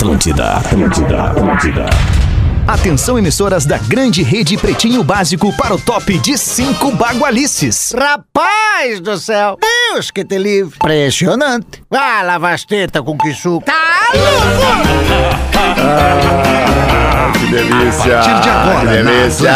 Atlântida, Atlântida, Atlântida. Atenção, emissoras da grande rede Pretinho Básico para o top de cinco bagualices. Rapaz do céu! Deus que te livre! Impressionante! Ah, lava as tetas com que suco! Tá Que delícia! A partir de agora, que na delícia!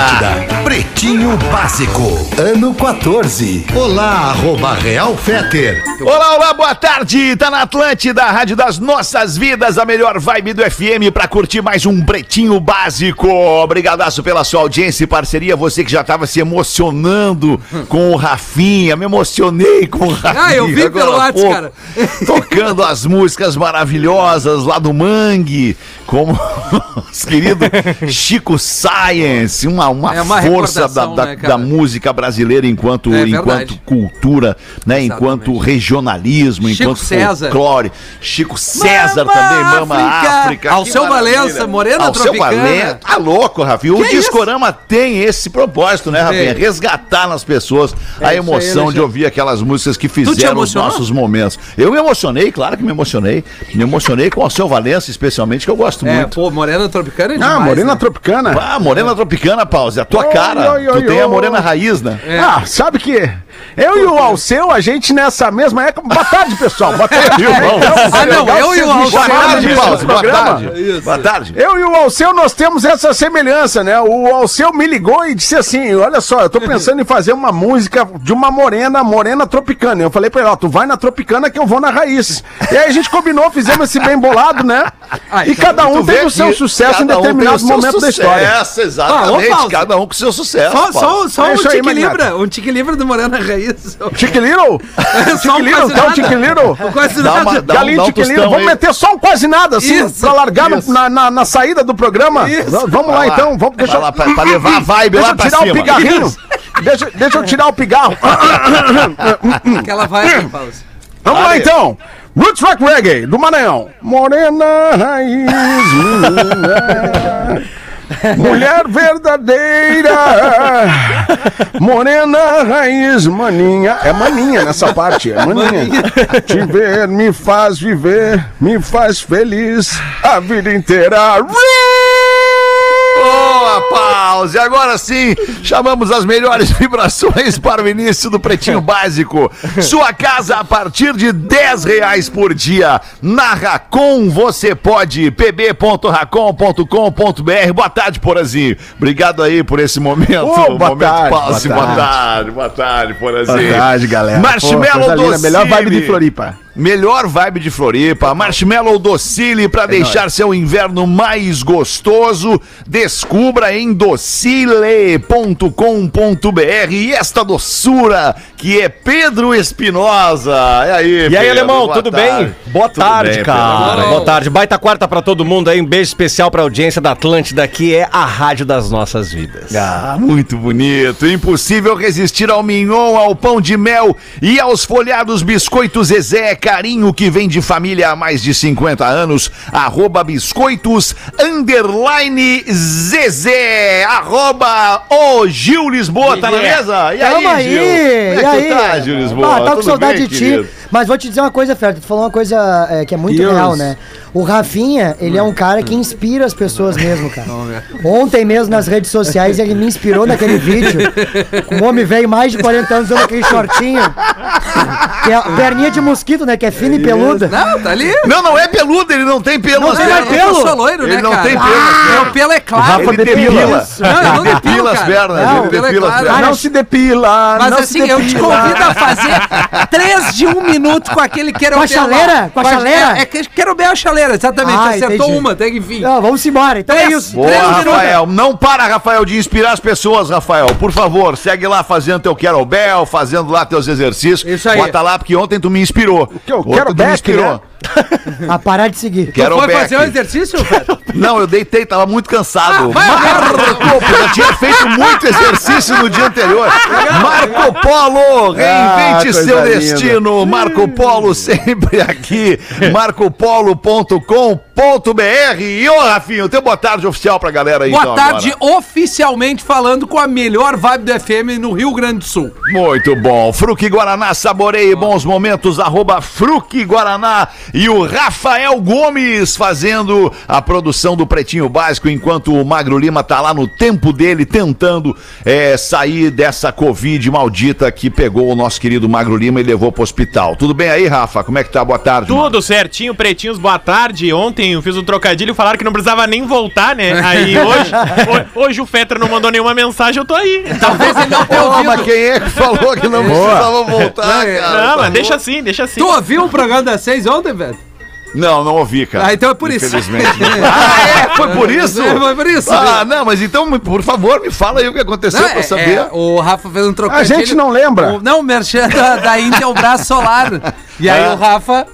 Pretinho Básico, ano 14. Olá, arroba Real Feter. Olá, olá, boa tarde! Tá na Atlântida, a Rádio das Nossas Vidas, a melhor vibe do FM pra curtir mais um Pretinho Básico. Obrigadaço pela sua audiência e parceria. Você que já tava se emocionando com o Rafinha, me emocionei com o Rafinha. Ah, eu vi agora pelo WhatsApp, cara. Tocando as músicas maravilhosas lá do Mangue, como os querido Chico Science, uma, uma, É uma força da, né, da música brasileira enquanto, É enquanto cultura, né? Exatamente. Enquanto regionalismo, Chico enquanto César. folclore. Chico César Mama também, Mama África. África. que Alceu. Valença, Morena Alceu Tropicana. Valença. Tá louco, Rafinha. O Que Discorama tem esse propósito, né, Rafinha? Tem. Resgatar nas pessoas É a isso aí, emoção de ouvir aquelas músicas que fizeram os nossos momentos. Eu me emocionei, claro que me emocionei. Me emocionei com o Alceu Valença, especialmente, que eu gosto É, muito. pô, Morena Tropicana é Ah, demais, Morena né? Tropicana. Ah, Morena Tropicana, Pause, a tua cara. Oi, tu oi, tem a oi. morena raiz, né? É. Ah, sabe que eu e o Alceu, a gente nessa mesma época. Boa tarde, pessoal. Boa tarde. Ah, não, eu e o Alceu. Boa tarde. Boa tarde. Boa tarde. Eu e o Alceu, nós temos essa semelhança, né? O Alceu me ligou e disse assim: Olha só, eu tô pensando em fazer uma música de uma morena, morena tropicana. Eu falei pra ele: Ó, tu vai na tropicana que eu vou na raiz. E aí a gente combinou, fizemos esse bem bolado, né? Ah, e então, cada um teve o seu sucesso em um determinado o seu momento da história. Sucesso, exatamente. Ah, cada um com seu sucesso. Só, só, só É um isso aí, tique Magnata. libra, um tique libra do Morena Little? Só Chique um Little, quase então nada. Chique Little? Quase nada. dá um- Galinha dá um de Chique Little. Vamos meter só um quase nada, assim, Isso. pra largar no- Isso. na, na, na saída do programa. Isso. Vamos lá, então. Vamos, deixa, Vai lá pra, pra levar a vibe deixa lá eu pra tirar cima. o pigarrinho. Deixa, deixa eu tirar o pigarro. Aquela vai, Pause. Vamos lá, então. Roots Rock Reggae, do Maranhão. Morena raiz. Mulher verdadeira, morena raiz, maninha. É maninha nessa parte, é maninha. Te ver me faz viver, me faz feliz a vida inteira. Boa, pause! Agora sim, chamamos as melhores vibrações para o início do Pretinho Básico. Sua casa a partir de 10 reais por dia. Na Racon você pode, pb.racon.com.br. Boa tarde, Porazinho. Obrigado aí por esse momento. Ô, boa momento tarde, pause. boa Boa tarde. tarde, boa tarde, Porazinho. Verdade, galera. Marshmallow Pô. Melhor vibe de Floripa. Melhor vibe de Floripa, Marshmallow Docile para deixar seu inverno mais gostoso. Descubra em docile.com.br e esta doçura que é Pedro Espinosa. E aí, E aí, Pedro? alemão, tudo tarde. bem? Boa Tudo tarde, bem, cara. Pedro. Boa tarde. Baita quarta pra todo mundo aí. Um beijo especial pra audiência da Atlântida, que é a rádio das nossas vidas. Ah, muito bonito. Impossível resistir ao mignon, ao pão de mel e aos folhados biscoitos Zezé. Carinho que vem de família há mais de 50 anos. Arroba biscoitos, underline Zezé. Arroba o Gil Lisboa. Tá na mesa? E Tamo aí, Gil? Como é e que aí? tu tá, Gil Lisboa? Ah, tá com Tudo saudade bem, de querido? ti. Mas vou te dizer uma coisa, Fer, tu falou uma coisa é, que é muito Deus. real, né? O Rafinha, ele é um cara que inspira as pessoas mesmo, cara. Ontem mesmo nas redes sociais ele me inspirou naquele vídeo. Com um homem velho mais de 40 anos usando aquele shortinho. Que é a perninha de mosquito, né? Que é fina e peluda. Não, tá ali. Não, não é peludo, ele não tem pelo. Não nas tem mais pernas. pelo? Eu sou loiro, Ele né, não cara? tem pelo. Ah, meu pelo é claro. Rafa Ele depila. Não, eu não Ele depilo, depila as pernas, Não, ele pelo é depila as claro. pernas. não se depila, Mas não assim, se eu te depila. convido a fazer três de um minuto com aquele querobel. Com a chaleira? Com a chaleira? É, é que querobel a chaleira, exatamente. Ah, acertou entendi. uma, até que enfim. Não, vamos embora. Então é Três. isso. Boa. Rafael. Não para, Rafael, de inspirar as pessoas, Rafael. Por favor, segue lá fazendo teu kettlebell, fazendo lá teus exercícios. Isso aí. Bota lá, porque ontem tu me inspirou. que? O Ontem tu me kettlebell, inspirou. né? A parar de seguir. Tu foi fazer um exercício? Não, eu deitei, tava muito cansado. Marco Polo, já tinha feito muito exercício no dia anterior. Marco Polo, reinvente Ah, seu linda. destino. Marco Polo sempre aqui. marcopolo.com.br. E ô, Rafinha, teu boa tarde oficial pra galera aí. Boa então, tarde, agora. oficialmente falando com a melhor vibe do FM no Rio Grande do Sul. Muito bom. Fruque Guaraná, saboreie bons momentos, arroba Fruque Guaraná. E o Rafael Gomes fazendo a produção do Pretinho Básico, enquanto o Magro Lima tá lá no tempo dele, tentando é, sair dessa Covid maldita que pegou o nosso querido Magro Lima e levou pro hospital. Tudo bem aí, Rafa? Como é que tá? Boa tarde. mano. Tudo certinho, pretinhos, boa tarde. Ontem eu fiz um trocadilho e falaram que não precisava nem voltar, né? Aí hoje, ho- hoje o Fetra não mandou nenhuma mensagem, eu tô aí. Talvez ele não tenha Ô, mas ouvido. quem é que falou que não precisava voltar, cara? Não, Tá mas deixa louco? assim, deixa assim. Tu ouviu o programa das seis ontem, velho? Não, não ouvi, cara. Ah, então é por isso. Infelizmente. ah, é? Foi por isso? É, foi por isso. Ah, não, mas então, por favor, me fala aí o que aconteceu Não, pra é- saber. é, o Rafa fez um A trocadilho. gente não lembra. O- não, o merchan da, da Intelbras Solar. E aí É. o Rafa...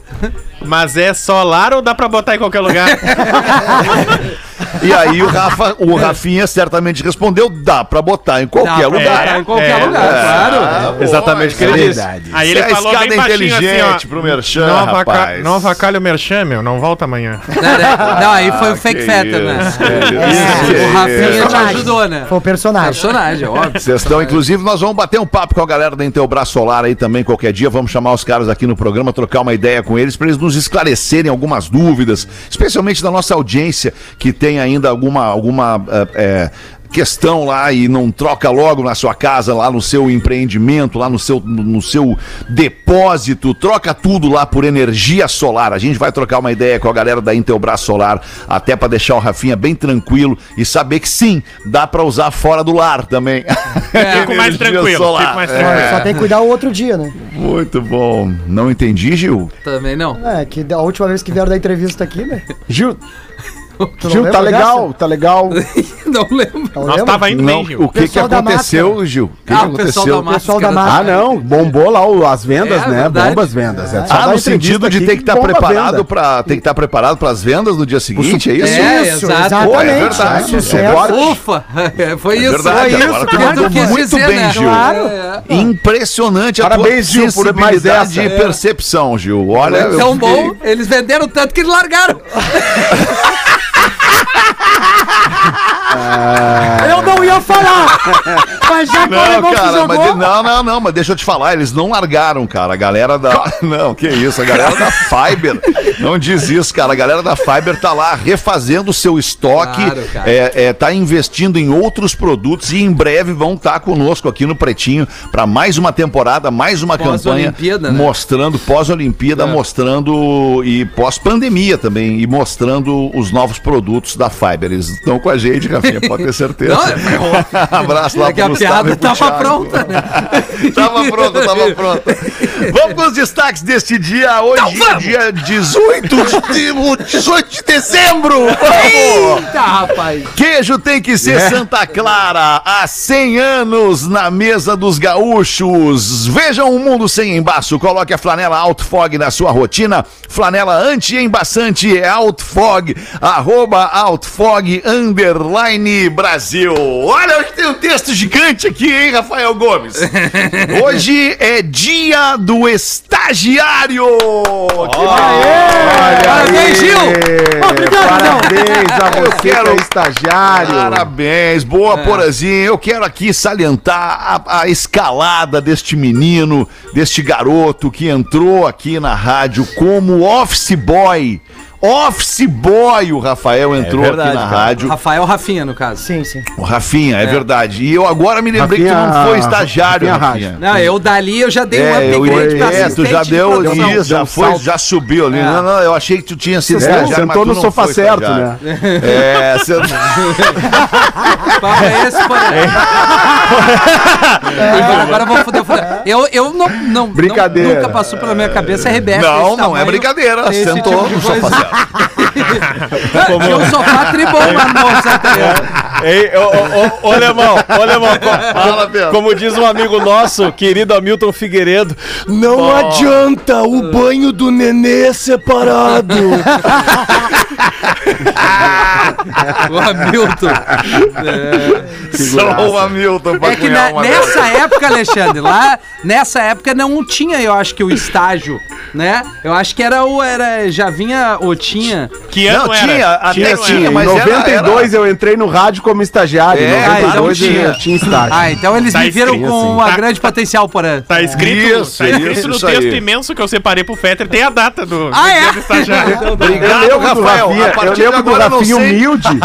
Mas é solar ou dá pra botar em qualquer lugar? E aí o Rafa, o Rafinha certamente respondeu: dá pra botar em qualquer Dá pra lugar. botar em qualquer É, lugar, É, claro. pô, Exatamente o que ele é disse. Aí ele é a falou escada bem baixinho assim, inteligente ó. pro Merchan, não, avaca- rapaz. não avacalha o merchan, meu, não volta amanhã. Não, né? Não, aí foi o fake que fetter, né? É, o Rafinha te ajudou, né? Foi o personagem. Personagem, óbvio. Vocês estão, inclusive, nós vamos bater um papo com a galera da Intelbras Solar aí também qualquer dia. Vamos chamar os caras aqui no programa, trocar uma ideia com eles, para eles nos esclarecerem algumas dúvidas, especialmente da nossa audiência que tem ainda alguma, alguma eh, questão lá e não troca logo na sua casa, lá no seu empreendimento, lá no seu, no seu depósito, troca tudo lá por energia solar. A gente vai trocar uma ideia com a galera da Intelbras Solar, até para deixar o Rafinha bem tranquilo e saber que sim, dá para usar fora do lar também. Fico mais tranquilo, solar. fico mais É. tranquilo. Só tem que cuidar o outro dia, né? Muito bom. Não entendi, Gil? Também não. É, que a última vez que vieram da entrevista aqui, né? Gil, Gil tá legal, dessa? tá legal. Não lembro. Não Nós lembra? tava indo Não, bem, Gil. o que que aconteceu, Gil? O que, Ah, que o pessoal aconteceu? da Pessoal da máscara. Ah, não, bombou lá o- as vendas, É, né? verdade. Bomba as vendas. É só Ah, no sentido de ter que estar bomba a preparado para ter que estar preparado para as vendas no dia seguinte, é isso? É, Isso, exato. exatamente. Pô, é verdade. É. Ufa! É, Foi isso, verdade, foi agora isso tu mandou eu quis muito dizer, bem, né? Gil. Claro. É, é. Impressionante a Parabéns, tua Gil, por mais sensibilidade essa. e percepção, Gil. Olha, eu Tão bom, eles venderam tanto que eles largaram. Eu não ia falar! Mas já que o Não, alemão cara, jogou... mas de- não, não, não, mas deixa eu te falar, eles não largaram, cara. A galera da. Não, que isso, a galera da Fiber. Não diz isso, cara. A galera da Fiber tá lá refazendo o seu estoque, Claro, é, é, tá investindo em outros produtos e em breve vão estar conosco aqui no Pretinho para mais uma temporada, mais uma campanha Pós-Olimpíada, né? mostrando pós-Olimpíada, É. mostrando e pós-pandemia também e mostrando os novos produtos da Fiber. Eles estão com a gente, Rafinha, pode ter certeza. Não, é- Abraço lá É que a Gustavo piada e pro tava pronta, né? tava pronta, tava pronta. Vamos com os destaques deste dia. Hoje é dia 18 de, 18 de dezembro. Vamos! Eita, rapaz. Queijo tem que ser Santa Clara, há 100 anos na mesa dos gaúchos. Vejam um mundo sem embaço. Coloque a flanela Outfog na sua rotina. Flanela anti-embaçante é Outfog, arroba Outfog underline Brasil. Olha, hoje tem um texto gigante aqui, hein, Rafael Gomes? Hoje é dia do estagiário. Que Parabéns, Gil. Obrigado. Parabéns a você que quero- é estagiário. Parabéns, boa Porazinho. Eu quero aqui salientar a, a escalada deste menino, deste garoto que entrou aqui na rádio como office boy. Office boy, o Rafael entrou verdade, aqui na cara. rádio. Rafael Rafinha, no caso. Sim, sim. O Rafinha, é, verdade. E eu agora me lembrei que tu não Rafinha- foi estagiário, Rafinha Rafinha. Não, eu dali eu já dei um É, eu, upgrade pra é, tu já de deu produção. isso, já, um foi, salto. já subiu ali. É. Não, não, eu achei que tu tinha sido É, estagiário, mas sentou tu no não sofá foi certo, estagiário. né? É, você... Papo é esse, porra. Agora, agora eu vou foder, foder. Eu, eu não, não, Brincadeira. não- Nunca passou pela minha cabeça Rebeca. Não, não é brincadeira. Sentou tipo de no sofá certo. Tinha um sofá tribom Monte Santander. Ei, ô, ô, ô, ô, Alemão, ô, Alemão, co- Fala, Pedro. como diz um amigo nosso, querido Hamilton Figueiredo, Não adianta o banho do nenê separado. O Hamilton. Só o Hamilton pra É que na- uma nessa época, Alexandre, lá nessa época não tinha, eu acho que o estágio, né? Eu acho que era o era já vinha ou tinha. Que ano Não, era? tinha, até tinha, era? Em mas era- 92 eu entrei no rádio como estagiário. É, Em 92 então eu tinha. tinha estágio. Ah, então eles Tá me viram escrito com assim. uma Tá- grande potencial porã. Tá escrito, Isso, tá escrito isso, no isso texto aí. imenso que eu separei pro Fetter, tem a data do, Ah, é? do estagiário. Eu Obrigado, lembro do Rafael. Rafinha, eu lembro do eu não Rafinha sei. humilde.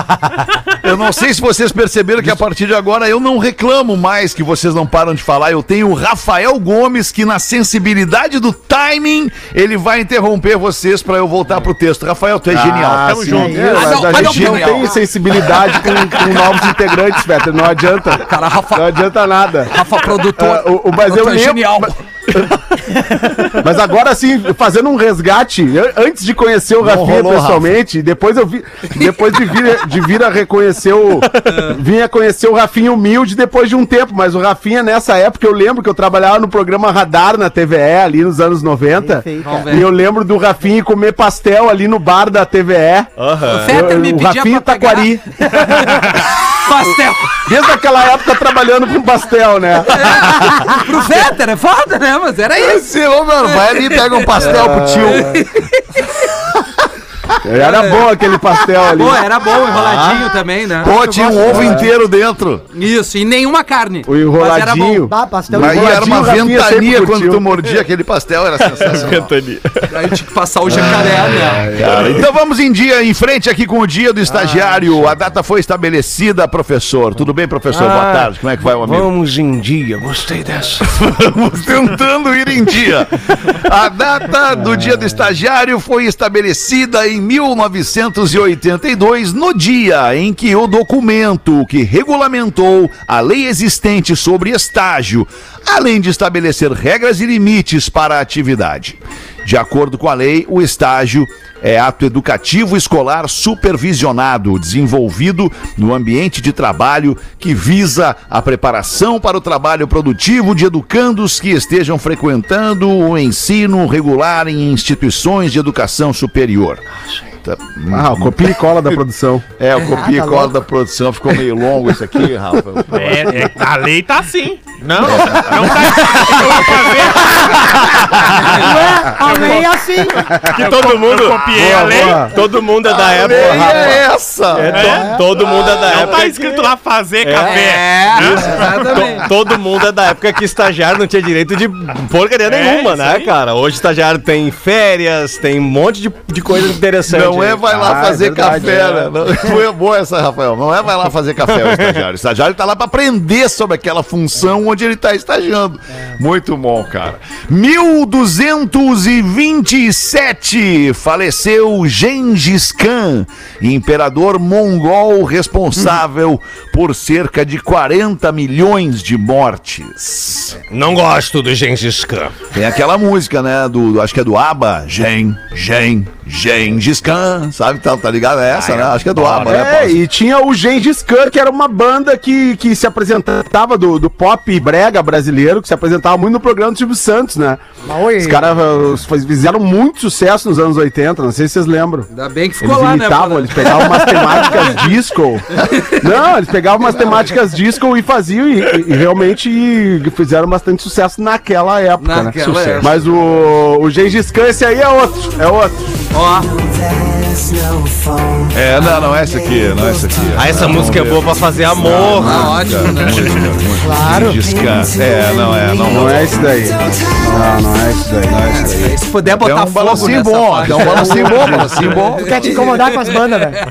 Eu não sei se vocês perceberam que a partir de agora eu não reclamo mais que vocês não param de falar. Eu tenho o Rafael Gomes que na sensibilidade do timing ele vai interromper vocês pra eu voltar pro texto. Rafael, tu é genial. Ah, Tamo sim, junto. é, Ah, mas não, a mas gente não, não genial. tem sensibilidade com, com novos integrantes, Peter. Não adianta. Cara, Rafa, Não adianta nada. Rafa produtor. Ah, o, o- mas eu lembro. genial. Mas, mas agora sim, fazendo um resgate, eu- antes de conhecer o Rafinha rolou, pessoalmente, depois eu vi, depois de vir, de vir a reconhecer o, vim a conhecer o Rafinha humilde depois de um tempo, mas o Rafinha nessa época eu lembro que eu trabalhava no programa Radar na TVE ali nos anos 90. Vamos ver. E eu lembro do Rafinha comer pastel ali no bar da TVE. O Fetter Eu- me o Rafinha Taquari. pastel. Desde aquela época trabalhando com pastel, né? Pro Fetter, é foda, né? Mas era isso. Ô, mano, vai ali e pega um pastel pro tio. Era bom aquele pastel ali. Pô, era bom, enroladinho também, né? Pô, tinha um ovo inteiro dentro. Isso, e nenhuma carne. O Mas era enroladinho. Pastel Mas aí era uma ventania quando tu mordia aquele pastel, era sensacional. Aí tinha que passar o jacaré, né? Cara, então vamos em dia, em frente aqui com o dia do estagiário. A data foi estabelecida, professor. Tudo bem, professor? Boa tarde. Como é que vai, o amigo? Vamos em dia, gostei dessa. Vamos tentando ir em dia. A data do dia do estagiário foi estabelecida em 1982, no dia em que o documento que regulamentou a lei existente sobre estágio, além de estabelecer regras e limites para a atividade. De acordo com a lei, o estágio é ato educativo escolar supervisionado, desenvolvido no ambiente de trabalho que visa a preparação para o trabalho produtivo de educandos que estejam frequentando o ensino regular em instituições de educação superior. Tá- Ah, o copia e cola da produção. É, o copia e tá cola louco. da produção ficou meio longo isso aqui, Rafa. É, é, a lei tá assim. Não, não tá assim. Ué, a lei é assim. Que todo mundo. Copiei a lei. boa. Todo mundo é da A época. lei é essa. É, to- Todo mundo é da Não época. tá escrito lá fazer É, café. exatamente. To- Todo mundo é da época que estagiário não tinha direito de porcaria nenhuma, né, cara? Hoje estagiário tem férias, tem um monte de, de coisa interessante. Não é vai lá Ah, é fazer verdade, café, é. né? Não, foi boa essa, Rafael. Não é vai lá fazer café o estagiário. O estagiário tá lá pra aprender sobre aquela função onde ele tá estagiando. Muito bom, cara. 1227 faleceu Gengis Khan, imperador mongol responsável por cerca de 40 milhões de mortes. Não gosto do Gengis Khan. Tem aquela música, né? Do, do- acho que é do ABBA. Gen, Gen, Gengis Khan. Sabe? Tá, tá ligado? É essa, né? Acho que é do ABBA, né? É, e tinha o Gengis Khan, que era uma banda que, que se apresentava do, do pop brega brasileiro, que se apresentava muito no programa do Silvio Santos, né? Oi. Os caras fizeram muito sucesso nos anos 80, não sei se vocês lembram. Ainda bem que ficou Eles lá, imitavam, né? eles pegavam umas temáticas disco. Não, eles pegavam umas temáticas disco e faziam, e, e- e realmente fizeram bastante sucesso naquela época, Naquela né? Sucesso. época. Mas o, o Gengis Khan, esse aí é outro, é outro. Ó, É, não, não é essa aqui, não é essa aqui. Ah, essa música é boa pra fazer amor. tá ótimo, né? Claro. Khan. É, não é, não, Não é esse daí. Não, não é esse daí. Não é esse daí. Se puder botar um fogo balancinho nessa bom, é um balancinho bom, balancinho bom. Quer te incomodar com as bandas, velho?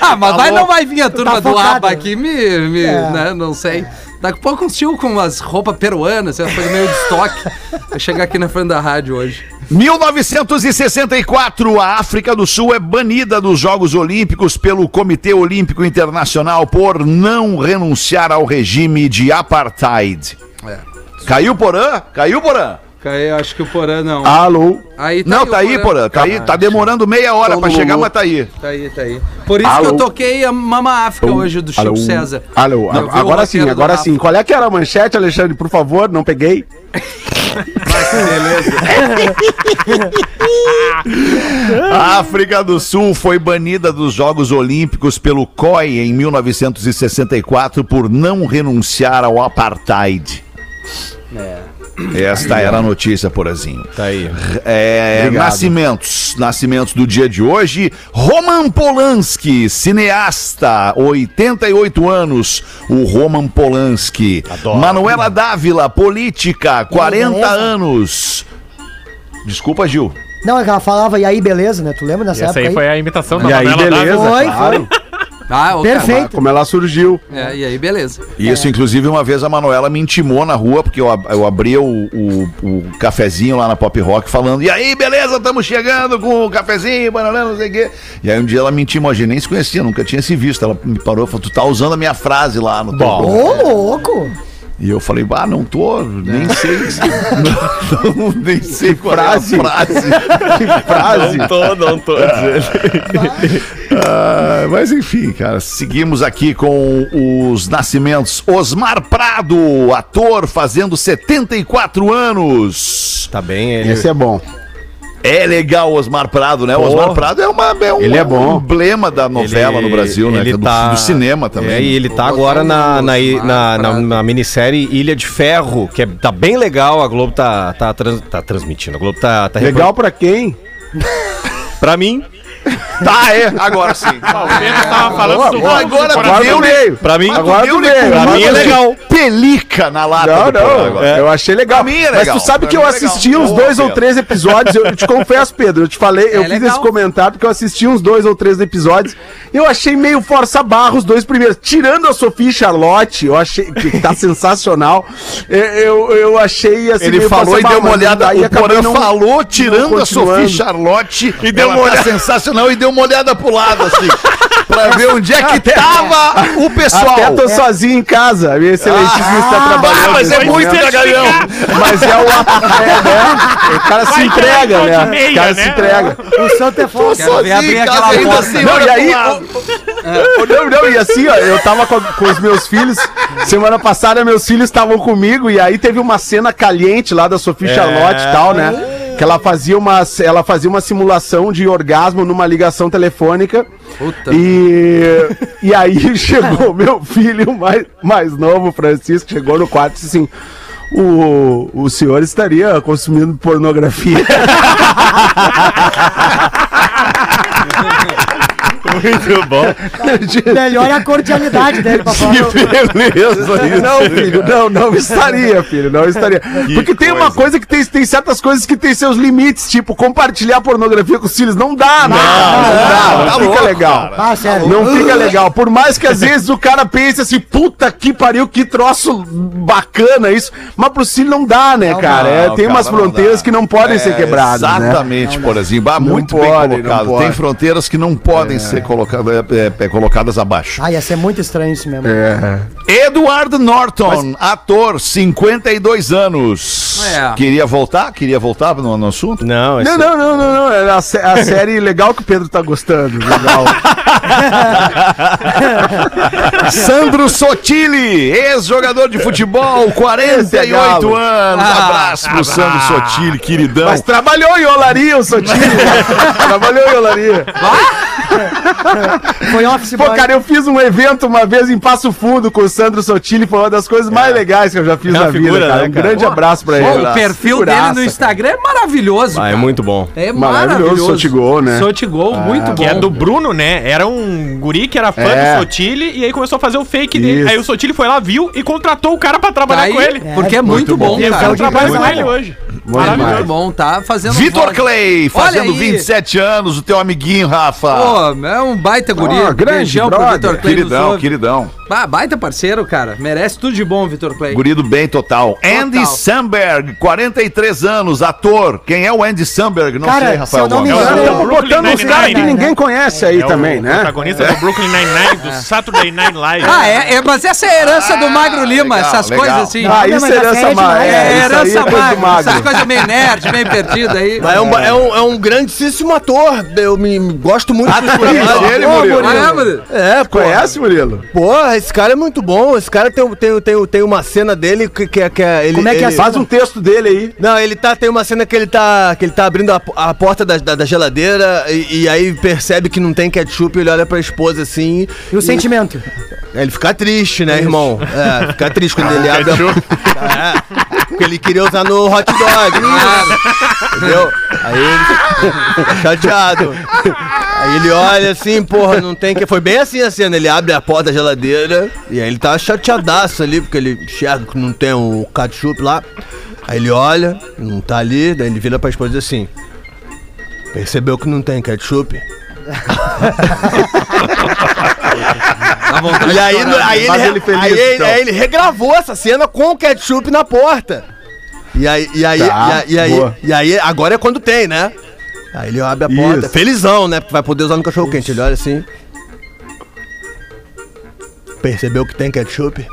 Ah, mas vai, não vai vir a turma Tá do. ABA aqui, me, me É. né, não sei. Daqui a pouco um tio com umas roupas peruanas, uma coisa meio de estoque. Vai chegar aqui na frente da rádio hoje. 1964, a África do Sul é banida dos Jogos Olímpicos pelo Comitê Olímpico Internacional por não renunciar ao regime de apartheid. É. Caiu Porã? Caiu Porã? Caiu, acho que o Porã não. Alô? Aí não, o tá aí, Porã. Tá aí, tá demorando meia hora pra Alô, chegar, alô. mas tá aí. Tá aí, tá aí. Por isso Alô? que eu toquei a Mama África hoje do Chico Alô? César. Alô, agora sim, agora sim. Qual é que era a manchete, Alexandre, por favor? Não peguei. A África do Sul foi banida dos Jogos Olímpicos pelo COI em 1964 por não renunciar ao apartheid. Esta era a notícia, Porazinho. Tá aí. É, nascimentos. Nascimentos do dia de hoje. Roman Polanski, cineasta, 88 anos. O Roman Polanski. Manuela Dávila, política, 40 beleza? anos. Desculpa, Gil. Não, é que ela falava, e aí, beleza, né? Tu lembra dessa Essa época aí foi a imitação da E aí, beleza, Dávila. Foi, claro. Ah, Perfeito. Como ela surgiu. É, e aí, beleza. Isso, inclusive, uma vez a Manuela me intimou na rua, porque eu, eu abria o, o- o cafezinho lá na Pop Rock falando, e aí, beleza, estamos chegando com o cafezinho, banana, não sei o quê. E aí um dia ela me intimou, a gente nem se conhecia, nunca tinha se visto. Ela me parou e falou, tu tá usando a minha frase lá no teu Ô, programa." louco! E eu falei, ah, não tô, nem sei. não, não- nem sei qual frase. é a frase. Que frase. Não tô, não tô dizendo. Ah, mas enfim, cara, seguimos aqui com os nascimentos. Osmar Prado, ator, fazendo 74 anos. Tá bem, ele. Esse é bom. É legal o Osmar Prado, né? O. Osmar Prado é, uma, é um, Ele é um bom. emblema da novela ele- no Brasil, né? ele Do, tá- do cinema também. É, e ele tá agora na, na, na, na, na minissérie Ilha de Ferro, que é, tá bem legal. A Globo tá, tá, trans- tá transmitindo. A Globo tá, tá Legal pra quem? Pra mim, Tá, é, agora sim. O Pedro tava falando Boa, do boa. Agora Agora deu, veio. pra mim. Agora Deu, veio. Pra mim é legal. Pelica na lata Não, não, agora. eu achei legal. Pra mim é Mas legal, tu sabe pra que eu é legal. assisti uns Boa, dois ou Pedro. três episódios. Eu te confesso, Pedro, eu te falei, eu É fiz legal. esse comentário porque eu assisti uns dois ou três episódios. Eu achei meio força barra os dois primeiros. Tirando a Sofia e Charlotte, eu achei que tá sensacional. Eu, eu, eu achei assim. Ele meio falou e deu uma mas olhada. aí O Porã falou, tirando a Sofia continuando. Charlotte, e deu uma tá olhada. sensacional e deu uma olhada pro lado, assim. pra ver onde é que tava o pessoal. Até tô sozinho em casa. A minha excelentíssima está trabalhando. Ah, mas é muito tragalhão. Mas é o. É, né? O cara se Vai entrega, que ela né? meia, O cara né? se entrega. O santo é foda. Quero ver abrir aquela ainda assim, Não, e aí, Não, não, e assim, ó, eu tava com, com os meus filhos, semana passada meus filhos estavam comigo, e aí teve uma cena caliente lá da Sophie Charlotte e tal, né? Que ela fazia, uma, ela fazia uma simulação de orgasmo numa ligação telefônica. Puta. E, e aí chegou meu filho mais, mais novo, Francisco, chegou no quarto e disse assim. O, o senhor estaria consumindo pornografia. Muito bom. Melhor é a cordialidade dele pra falar. Beleza, Não, filho, não, não estaria, filho, não estaria. Porque tem uma coisa que tem, tem certas coisas que tem seus limites, tipo, compartilhar pornografia com os filhos. Não dá, não, não, dá, não, tá fica louco, legal. Ah, sério. Não fica legal. Por mais que às vezes o cara pense assim, puta que pariu, que troço bacana isso. Mas pro filho não dá, né, cara? É, Não, tem cara, umas não fronteiras que não podem É, ser quebradas, né? Exatamente, Porazinho. Bah, Não muito pode, bem não colocado. Tem fronteiras que não podem ser colocadas, é, é, colocadas abaixo. Ah, ia ser muito estranho isso mesmo. É. Edward Norton, ator, 52 anos. É. Queria voltar? Queria voltar no, no assunto? Não, esse... Não, não, não, não, não. É a, sé- a série legal que o Pedro tá gostando. Legal. Sandro Sotile, ex-jogador de futebol, 48 galo. anos. Ah, Abraço pro Sandro Sotile, queridão. Mas trabalhou em Olaria, o Sotile. trabalhou em Olaria. Foi office Pô, boy. cara, eu fiz um evento uma vez em Passo Fundo com o Sandro Sotile, foi uma das coisas mais legais que eu já fiz É na uma vida, figura, cara. né, Um cara? grande abraço pra Pô, ele. o perfil Figuraça, dele no Instagram é maravilhoso. Ah, é muito bom. É Maravilhoso. Sotigol, né? Sotigol, muito bom. Que é do Bruno, né? Era um guri que era fã É. do Sotile e aí começou a fazer o fake dele. Isso. Aí o Sotile foi lá, viu e contratou o cara pra trabalhar aí, com ele. Porque é muito, Muito bom. bom, E o cara. trabalha com ele hoje. É muito bom, tá fazendo Vitor voz. Clay, fazendo Olha aí. 27 anos, o teu amiguinho, Rafa. Pô, é um baita guri. Ó, grande Beijão pro. Vitor Clay. queridão, queridão. Ah, baita parceiro, cara. Merece tudo de bom, Vitor Clay. Guri do bem total. Andy Samberg, 43 anos, ator. Quem é o Andy Samberg? Não Cara, sei, se Rafael eu não me engano, É o Estamos Brooklyn botando os caras que ninguém conhece aí É também, o né? protagonista do Brooklyn Nine-Nine, do Saturday Night Live. Ah, é, é, mas essa é a herança do Magro Lima, legal, essas legal. coisas assim. Ah, isso é herança é demais. É, aí herança é coisa meio nerd, meio perdida aí. Mas é um, é, um, é um grandíssimo ator. Eu me gosto muito do trabalho. ele, Murilo. Ah, é, Murilo? É, pô. Conhece, Murilo? Porra, esse cara é muito bom. Esse cara tem, tem, tem, tem uma cena dele que, que, é- que é. Ele, Como é que é ele- Faz um texto dele aí. Não, ele tá. Tem uma cena que ele tá. Que ele tá abrindo a, a porta da, da, da geladeira e, e aí percebe que não tem ketchup, ele olha pra esposa assim. E o sentimento? Ele fica triste, né, irmão? É, fica triste quando ele abre a... É, porque ele queria usar no hot dog. Entendeu? Aí ele chateado. Aí ele olha assim, porra, não tem que. Foi bem assim a cena. Ele abre a porta da geladeira e aí ele tá chateadaço ali, porque ele enxerga que não tem o ketchup lá. Aí ele olha, não tá ali, daí ele vira pra esposa e diz assim: Percebeu que não tem ketchup? E aí, chorar. aí, ele, ele feliz, aí, ele- então. aí ele regravou essa cena com o ketchup na porta. E aí, e aí, Tá, e aí, e aí, e aí, agora é quando tem, né? Aí ele abre a porta, Isso. felizão, né? Porque vai poder usar no cachorro quente. Ele olha assim. Percebeu que tem ketchup?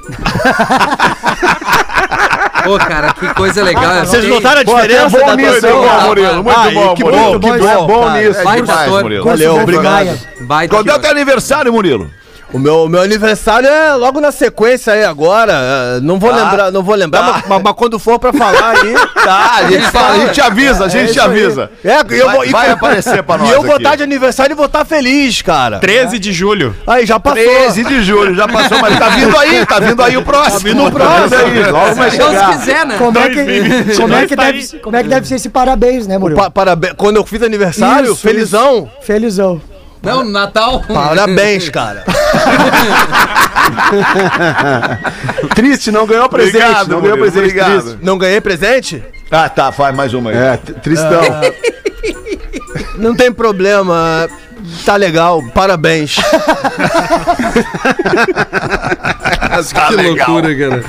Pô, cara, que coisa legal. Vocês notaram a Pô, diferença até é bom da nisso, hein, Ah, Murilo, muito Aí, bom, que Murilo. bom, que Muito bom, bom cara. nisso. Baita demais, ator. Murilo. Valeu, obrigado. Baita Quando é o teu aniversário, Murilo? O meu, meu aniversário é logo na sequência aí agora. é, Não vou Tá. lembrar, não vou lembrar, Tá. mas, mas quando for pra falar aí. Tá, a gente, fala, a gente avisa, a gente te avisa. É, eu Vai- vou, e- vai aparecer pra nós E eu vou estar de aniversário e vou estar feliz, cara. 13 de julho. Aí já passou. 13 de julho, já passou, mas tá vindo aí, tá vindo aí o próximo. Tá vindo o Mas aí, logo vai Deus chegar. quiser, né? Como é, que, 2022 como, é que tá deve, como é que deve ser esse parabéns, né, Murilo? Pa- parabéns. Quando eu fiz aniversário, Isso, felizão. Felizão. Não, no Natal. Parabéns, cara. Triste, não ganhou presente. Obrigado, não ganhou presente. obrigado. Triste. Não ganhei presente? Ah, tá, faz mais uma aí. É, tristão. Não tem problema. Tá legal. Parabéns. Tá que legal. loucura, cara.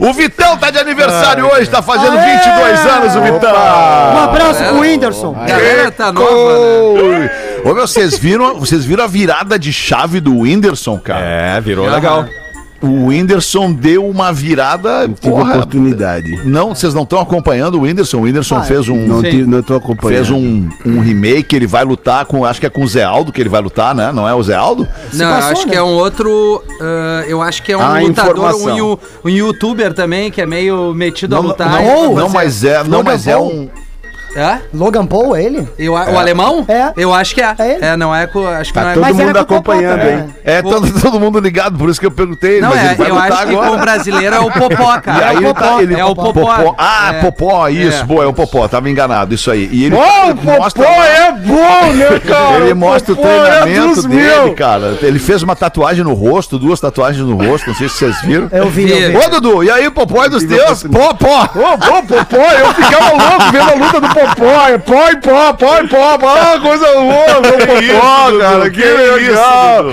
O Vitão tá de aniversário hoje, tá fazendo 22 anos o Vitão. Um abraço pro Whindersson. A galera tá nova, né? Ô, meu, vocês viram, vocês viram a virada de chave do Whindersson, cara? É, virou legal. O Whindersson deu uma virada. Tive Porra, oportunidade. não, vocês não estão acompanhando o Whindersson. O Whindersson Ah, fez um. Não, te, não tô acompanhando. Fez um, um remake, ele vai lutar com. Acho que é com o Zé Aldo que ele vai lutar, né? Não é o Zé Aldo? Não, passou, acho né? que é um outro. ah, eu acho que é um Ah, lutador, um, um youtuber também, que é meio metido a Não, lutar. não, não, fazer- mas é, não, Logan mas é um. É? Logan Paul, é ele? Eu, O alemão? É. Eu acho que é. É ele? É, não é. Acho que Tá não é todo Mas era mundo com o Popó acompanhando, também, hein? É todo, todo mundo ligado, por isso que eu perguntei. Não, mas é, ele vai eu lutar acho que agora. com o brasileiro é o Popó, E cara. aí é o ele tá, ele, é o Popó. Ah, É. Popó, isso, É. boa, é o Popó, tava enganado, isso aí. E ele Ô, mostra, Popó é bom, né, cara? ele mostra o Popó é treinamento dos dele, meus. cara. Ele fez uma tatuagem no rosto, duas tatuagens no rosto, não sei se vocês viram. Eu vi, eu vi. Ô, Dudu, e aí o Popó é dos teus? Popó! Ô, ô, Popó, eu ficava louco vendo a luta do Popó. É pó e pó, pó e pó. Ah, coisa boa, meu Popó, cara. Que, legal.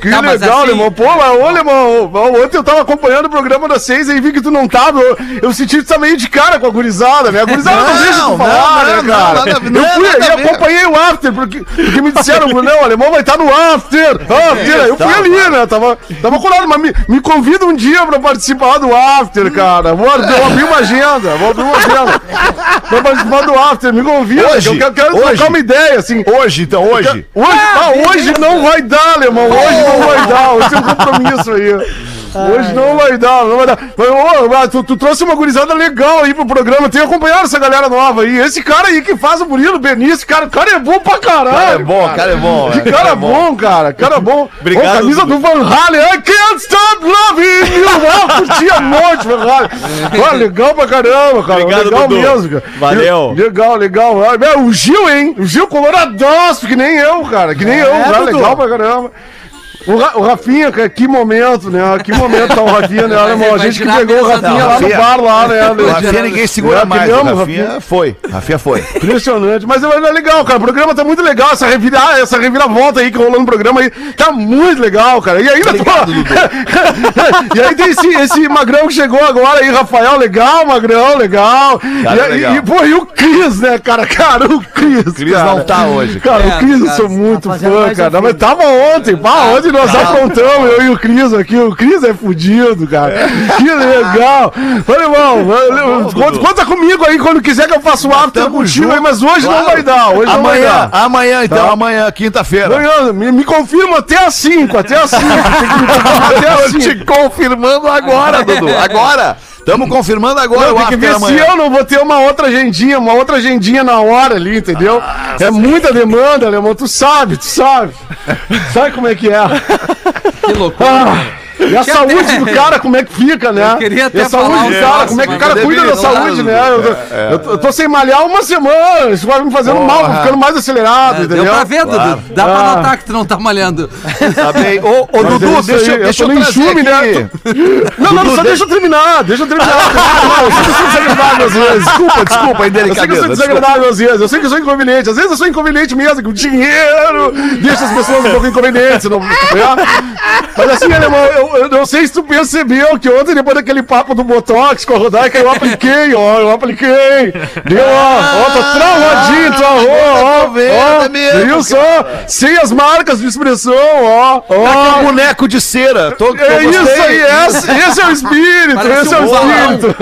que Tá, legal, assim- irmão. Pô, mas olha, irmão. Ontem eu tava acompanhando o programa das seis e vi que tu não tava. Eu, eu senti que tu tá meio de cara com a gurizada, né? A gurizada não, Não, deixa tu não, falar, não, né, não, cara? nada ver, eu não, fui nada aí, a ver. acompanhei o after, porque, porque me disseram, não, o alemão vai estar no after. After. Eu fui tá, ali, né? Tava, tava colado, mas me, me convida um dia pra participar do after, cara. Vou, vou abrir uma agenda, vou abrir uma agenda. Participar do after, me convida. Hoje, eu quero, quero hoje. trocar uma ideia, assim. Hoje, então, hoje. Hoje, ah, hoje não vai dar, alemão. Hoje não vai dar. Hoje tem um compromisso aí. Hoje não vai dar, não vai dar. Mas tu, tu trouxe uma gurizada legal aí pro programa. Tem acompanhado essa galera nova aí. Esse cara aí que faz o Murilo Benício, cara, o cara é bom pra caralho. Cara é bom, cara é bom. Que cara bom, cara. Cara bom. Obrigado, Ô, camisa do Van Halen. I can't stop loving you. Ah, curtia muito, Van Halen. Ah, legal pra caramba, cara. Obrigado, legal Dudu. mesmo, cara. Valeu. Legal, legal. Meu, O Gil, hein? O Gil coloradaço, que nem eu, cara. Que nem eu. Cara, Dudu. legal pra caramba. O, Ra- o Rafinha, cara, que momento, né? Que momento tá o Rafinha, né, irmão? A gente que pegou o Rafinha lá no Rafinha. bar, lá, né? O Rafinha ninguém segura É, mais. criamos, O Rafinha foi. Rafinha foi. Impressionante, mas é é legal, cara. O programa tá muito legal. Essa, revira, ah, essa reviravolta aí que rolou no programa aí tá muito legal, cara. E ainda pô, E aí tem esse, esse magrão que chegou agora aí, Rafael. Legal, magrão, legal. Cara, e, aí- legal. e, pô, e o Cris, né, cara? Cara, o Cris. Cris cara. não tá hoje. Cara, É, o Cris eu cara, sou muito tá fã, cara. Mas tava ontem, pá, ontem nós aprontamos, eu e o Cris aqui. O Cris é fudido, cara. Que legal. Olha, irmão, valeu. conta, conta comigo aí quando quiser que eu faça o after contigo aí, mas hoje não claro. vai dar. Hoje não vai Amanhã, dar. amanhã então, Tá. amanhã, quinta-feira. Amanhã, me, me confirma até às 5, até às 5. Tem que me confirmar até às Tô 5. te confirmando agora, Dudu. Agora. Estamos confirmando agora Não, o after ver se amanhã. eu não vou ter uma outra agendinha, uma outra agendinha na hora ali, entendeu? é muita demanda, Alemão. Tu sabe, tu sabe. sabe como é que é? Que loucura. Ah, e a Tinha saúde até- do cara, como é que fica, né? Eu queria até e a saúde falar do cara, como é que o cara cuida da saúde, dá, né? Eu, tô- eu tô- eu tô sem malhar uma semana, isso vai me fazendo mal, vou ficando mais acelerado, É, entendeu? deu pra ver, Claro. Dudu. Dá pra Ah. notar que tu não tá malhando. Tá bem. Ô, ô Mas Dudu, é deixa, aí, eu- eu deixa eu no trazer enxume, né? Não, não, Dudu, só deixa eu terminar, deixa eu terminar. Eu sei que eu sou desagradável às vezes. Desculpa, desculpa, a Eu sei que eu sou indelicadeza. desagradável às vezes, eu sei que eu sou inconveniente, às vezes eu sou inconveniente mesmo, que o dinheiro deixa as pessoas um pouco inconvenientes. Não, é? Mas assim, alemão, eu, eu não sei se tu percebeu que ontem, depois daquele papo do Botox com a Rodaica, eu apliquei, ó, eu apliquei. Deu, ó, ó, tô travadinho, travou, ó, vendo, ó, é mesmo, viu só? Sem as marcas de expressão, ó, Tá com ó. um boneco de cera. Tô, tô É isso aí, esse, esse é o espírito, Parece esse é o um espírito.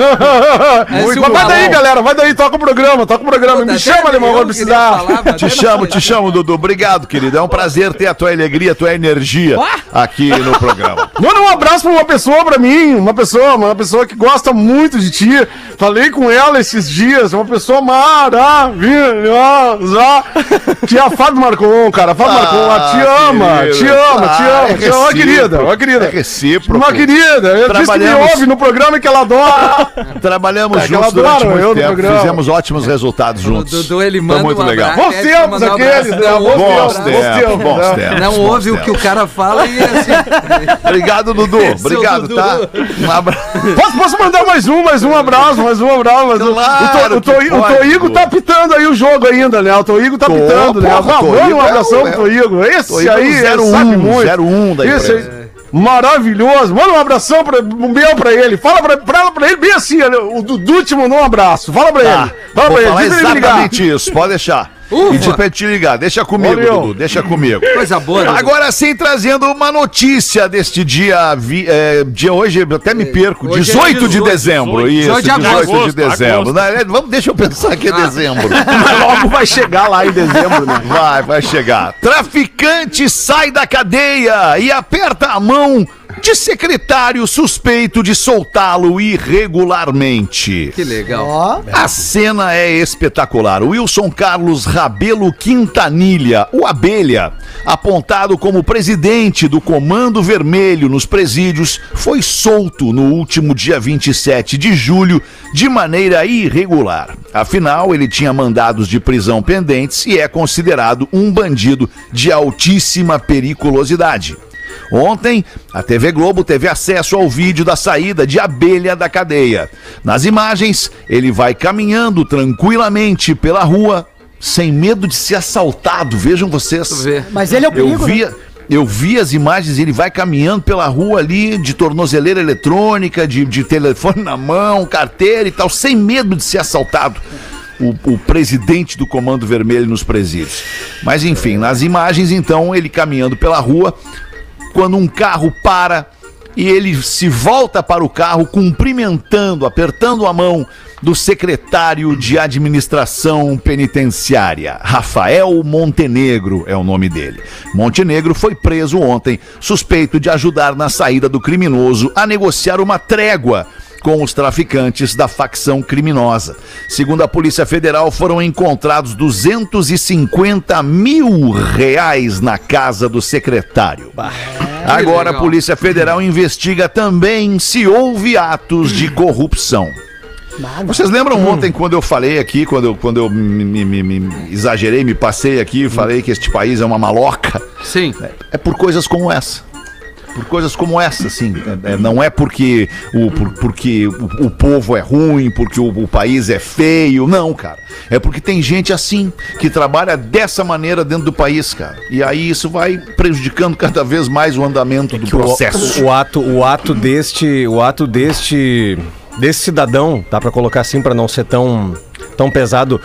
Parece Mas um vai daí, galera, vai daí, toca o programa, toca o programa. Me chama, alemão, quando precisar. Te chamo, te chamo, Dudu. Obrigado, querido. É um prazer ter a tua alegria, a tua energia aqui no programa. Um abraço pra uma pessoa pra mim, uma pessoa, uma pessoa que gosta muito de ti. Falei com ela esses dias, uma pessoa maravilhosa. Que é a Fábio Marcon, cara. A Fábio Marcon, ela te Ah, ama, querido. te ama, te Ah, ama, é te ama. Ó, recíproco. querida, ó, querida. É recíproco. Uma querida, eu disse que me Trabalhamos- ouve no programa e que ela adora. Trabalhamos É juntos durante muito eu tempo. Fizemos ótimos resultados juntos. Dudu, ele Foi manda muito um legal. abraço. Mandar um aqueles, né? Não Bons o tempos, tempos. Não ouve o que o cara fala e assim. Obrigado, Dudu. Esse é Obrigado, Dudu. tá? Um abraço. Posso, posso mandar mais um, mais um abraço, mais um abraço, mais um. Claro o, to, o, to, o Toigo Dudu. tá pitando aí o jogo ainda, né? O Toigo tá Tô, pitando, né? Vamos, um é abração o- pro Toigo. Esse Toigo é o aí, ele 01, sabe muito. 01 da Esse empresa. aí, maravilhoso. Manda um abração, pra, um meu pra ele. Fala pra, pra, pra ele bem assim, né? o Dudu te mandou um abraço. Fala pra Tá. ele. Fala Vou pra ele, diz pra ele exatamente isso. Pode deixar. E de pra te ligar. Deixa comigo, Valeu. Dudu. Deixa comigo. Coisa boa, Dudu. Agora sim, trazendo uma notícia deste dia, vi, é, dia hoje, eu até me perco, Hoje é 18 de 18, dezembro, 18 isso, de 18 de agosto, dezembro. agosto. É, vamos, deixa eu pensar que é dezembro. Mas logo vai chegar lá em dezembro, né? Vai, vai chegar. Traficante sai da cadeia e aperta a mão de secretário suspeito de soltá-lo irregularmente. Que legal. Ó, A cena é espetacular. Wilson Carlos Rabelo Quintanilha, o Abelha, apontado como presidente do Comando Vermelho nos presídios, foi solto no último dia 27 de julho de maneira irregular. Afinal, ele tinha mandados de prisão pendentes e é considerado um bandido de altíssima periculosidade. Ontem, a TV Globo teve acesso ao vídeo da saída de abelha da cadeia. Nas imagens, ele vai caminhando tranquilamente pela rua, sem medo de ser assaltado. Vejam vocês. Mas ele é o Eu perigo, né? vi, eu vi as imagens, ele vai caminhando pela rua ali, de tornozeleira eletrônica, de, de telefone na mão, carteira e tal, sem medo de ser assaltado. O, o presidente do Comando Vermelho nos presídios. Mas enfim, nas imagens, então, ele caminhando pela rua, quando um carro para e ele se volta para o carro cumprimentando, apertando a mão do secretário de administração penitenciária, Rafael Montenegro é o nome dele. Montenegro foi preso ontem, suspeito de ajudar na saída do criminoso a negociar uma trégua com os traficantes da facção criminosa. Segundo a Polícia Federal, foram encontrados 250 mil reais na casa do secretário. Agora a. Polícia Federal investiga também se houve atos de corrupção. Vocês lembram ontem quando eu falei aqui, quando eu, quando eu me, me- me- exagerei, me passei aqui, falei que este país é uma maloca? Sim. É por coisas como essa. Por coisas como essa, assim. É- é- não é porque, o, por- porque o, o povo é ruim, porque o, o país é feio. Não, cara. É porque tem gente assim, que trabalha dessa maneira dentro do país, cara. E aí isso vai prejudicando cada vez mais o andamento do que o- processo. O, o ato, o ato deste, o ato deste, desse cidadão, dá pra colocar assim pra não ser tão, tão pesado.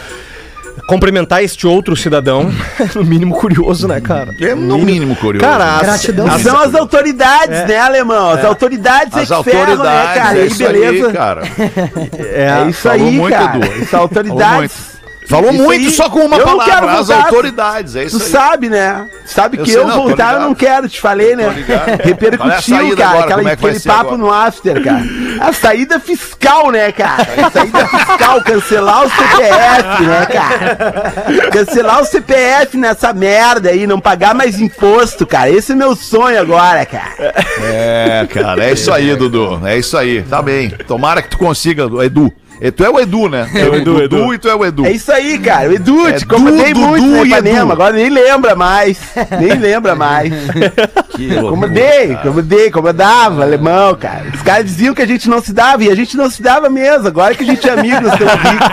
Cumprimentar este outro cidadão, no mínimo curioso, né, cara? É no mínimo curioso. Cara, as- Gratidão. As- São as autoridades, né, alemão? As autoridades As é que ferram, autoridades, né, cara? é E isso beleza. aí, cara. É isso Falou aí, muito, cara. Edu. São Falou autoridades. Falou Isso muito aí. só com uma Eu não palavra. quero As voltar. autoridades, é isso Tu aí. sabe, né? Sabe Eu que sei, eu não, voltar eu não quero, te falei, né? é Repercutiu, saída cara, agora? aquela- é aquele papo agora? no after, cara. A saída fiscal, né, cara? A saída fiscal, cancelar o CPF, né, cara? Cancelar o CPF nessa merda aí, não pagar mais imposto, cara. Esse é meu sonho agora, cara. É, cara, é isso aí, Dudu. É isso aí. Tá bem. Tomara que tu consiga, Edu. E Tu é o Edu, né? É o Edu, Edu e tu é o Edu. É isso aí, cara. O Edu, É te Dudu muito e na. Ipanema, agora nem lembra mais. Nem lembra mais. Que cara. incomodei, incomodava, alemão, cara. Os caras diziam que a gente não se dava e a gente não se dava mesmo. Agora que a gente é amigo, nós ricos.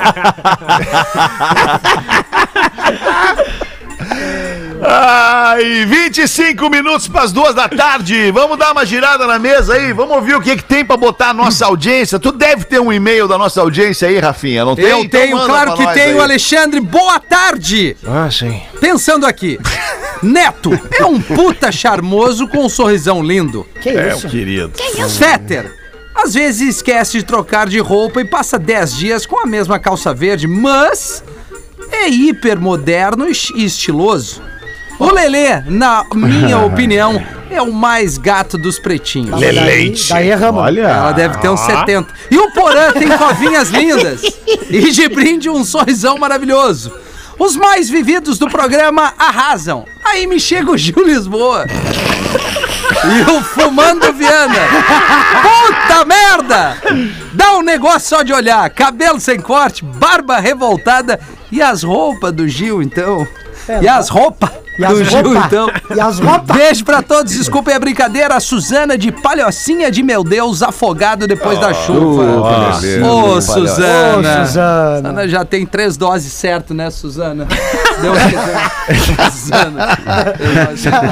Ai, 25 minutos para as duas da tarde. Vamos dar uma girada na mesa aí. Vamos ouvir o que, que tem para botar a nossa audiência. Tu deve ter um e-mail da nossa audiência aí, Rafinha, não tem? Eu Então tenho, claro que tenho, aí. Alexandre. Boa tarde! Ah, sim. Pensando aqui. Neto é um puta charmoso com um sorrisão lindo. Que É, isso? o querido. Fetter, às vezes esquece de trocar de roupa e passa 10 dias com a mesma calça verde, mas é hiper moderno e estiloso. O Lelê, na minha opinião, é o mais gato dos pretinhos. Daí, daí erramos. Olha. Ela deve ter uns 70. E o Porã tem covinhas lindas. E de brinde um sorrisão maravilhoso. Os mais vividos do programa arrasam. Aí me chega o Gil Lisboa. E o Fumando Viana. Puta merda! Dá um negócio só de olhar. Cabelo sem corte, barba revoltada. E as roupas do Gil, então? E as roupas E as do Gil, roupa? então? E as roupas? Beijo pra todos, desculpem a brincadeira. A Suzana de Palhocinha de Meu Deus, afogado depois da chuva. beleza. Ô, Ô, Suzana. Ô, Suzana. Suzana já tem três doses certo, né, Suzana? Deu Suzana.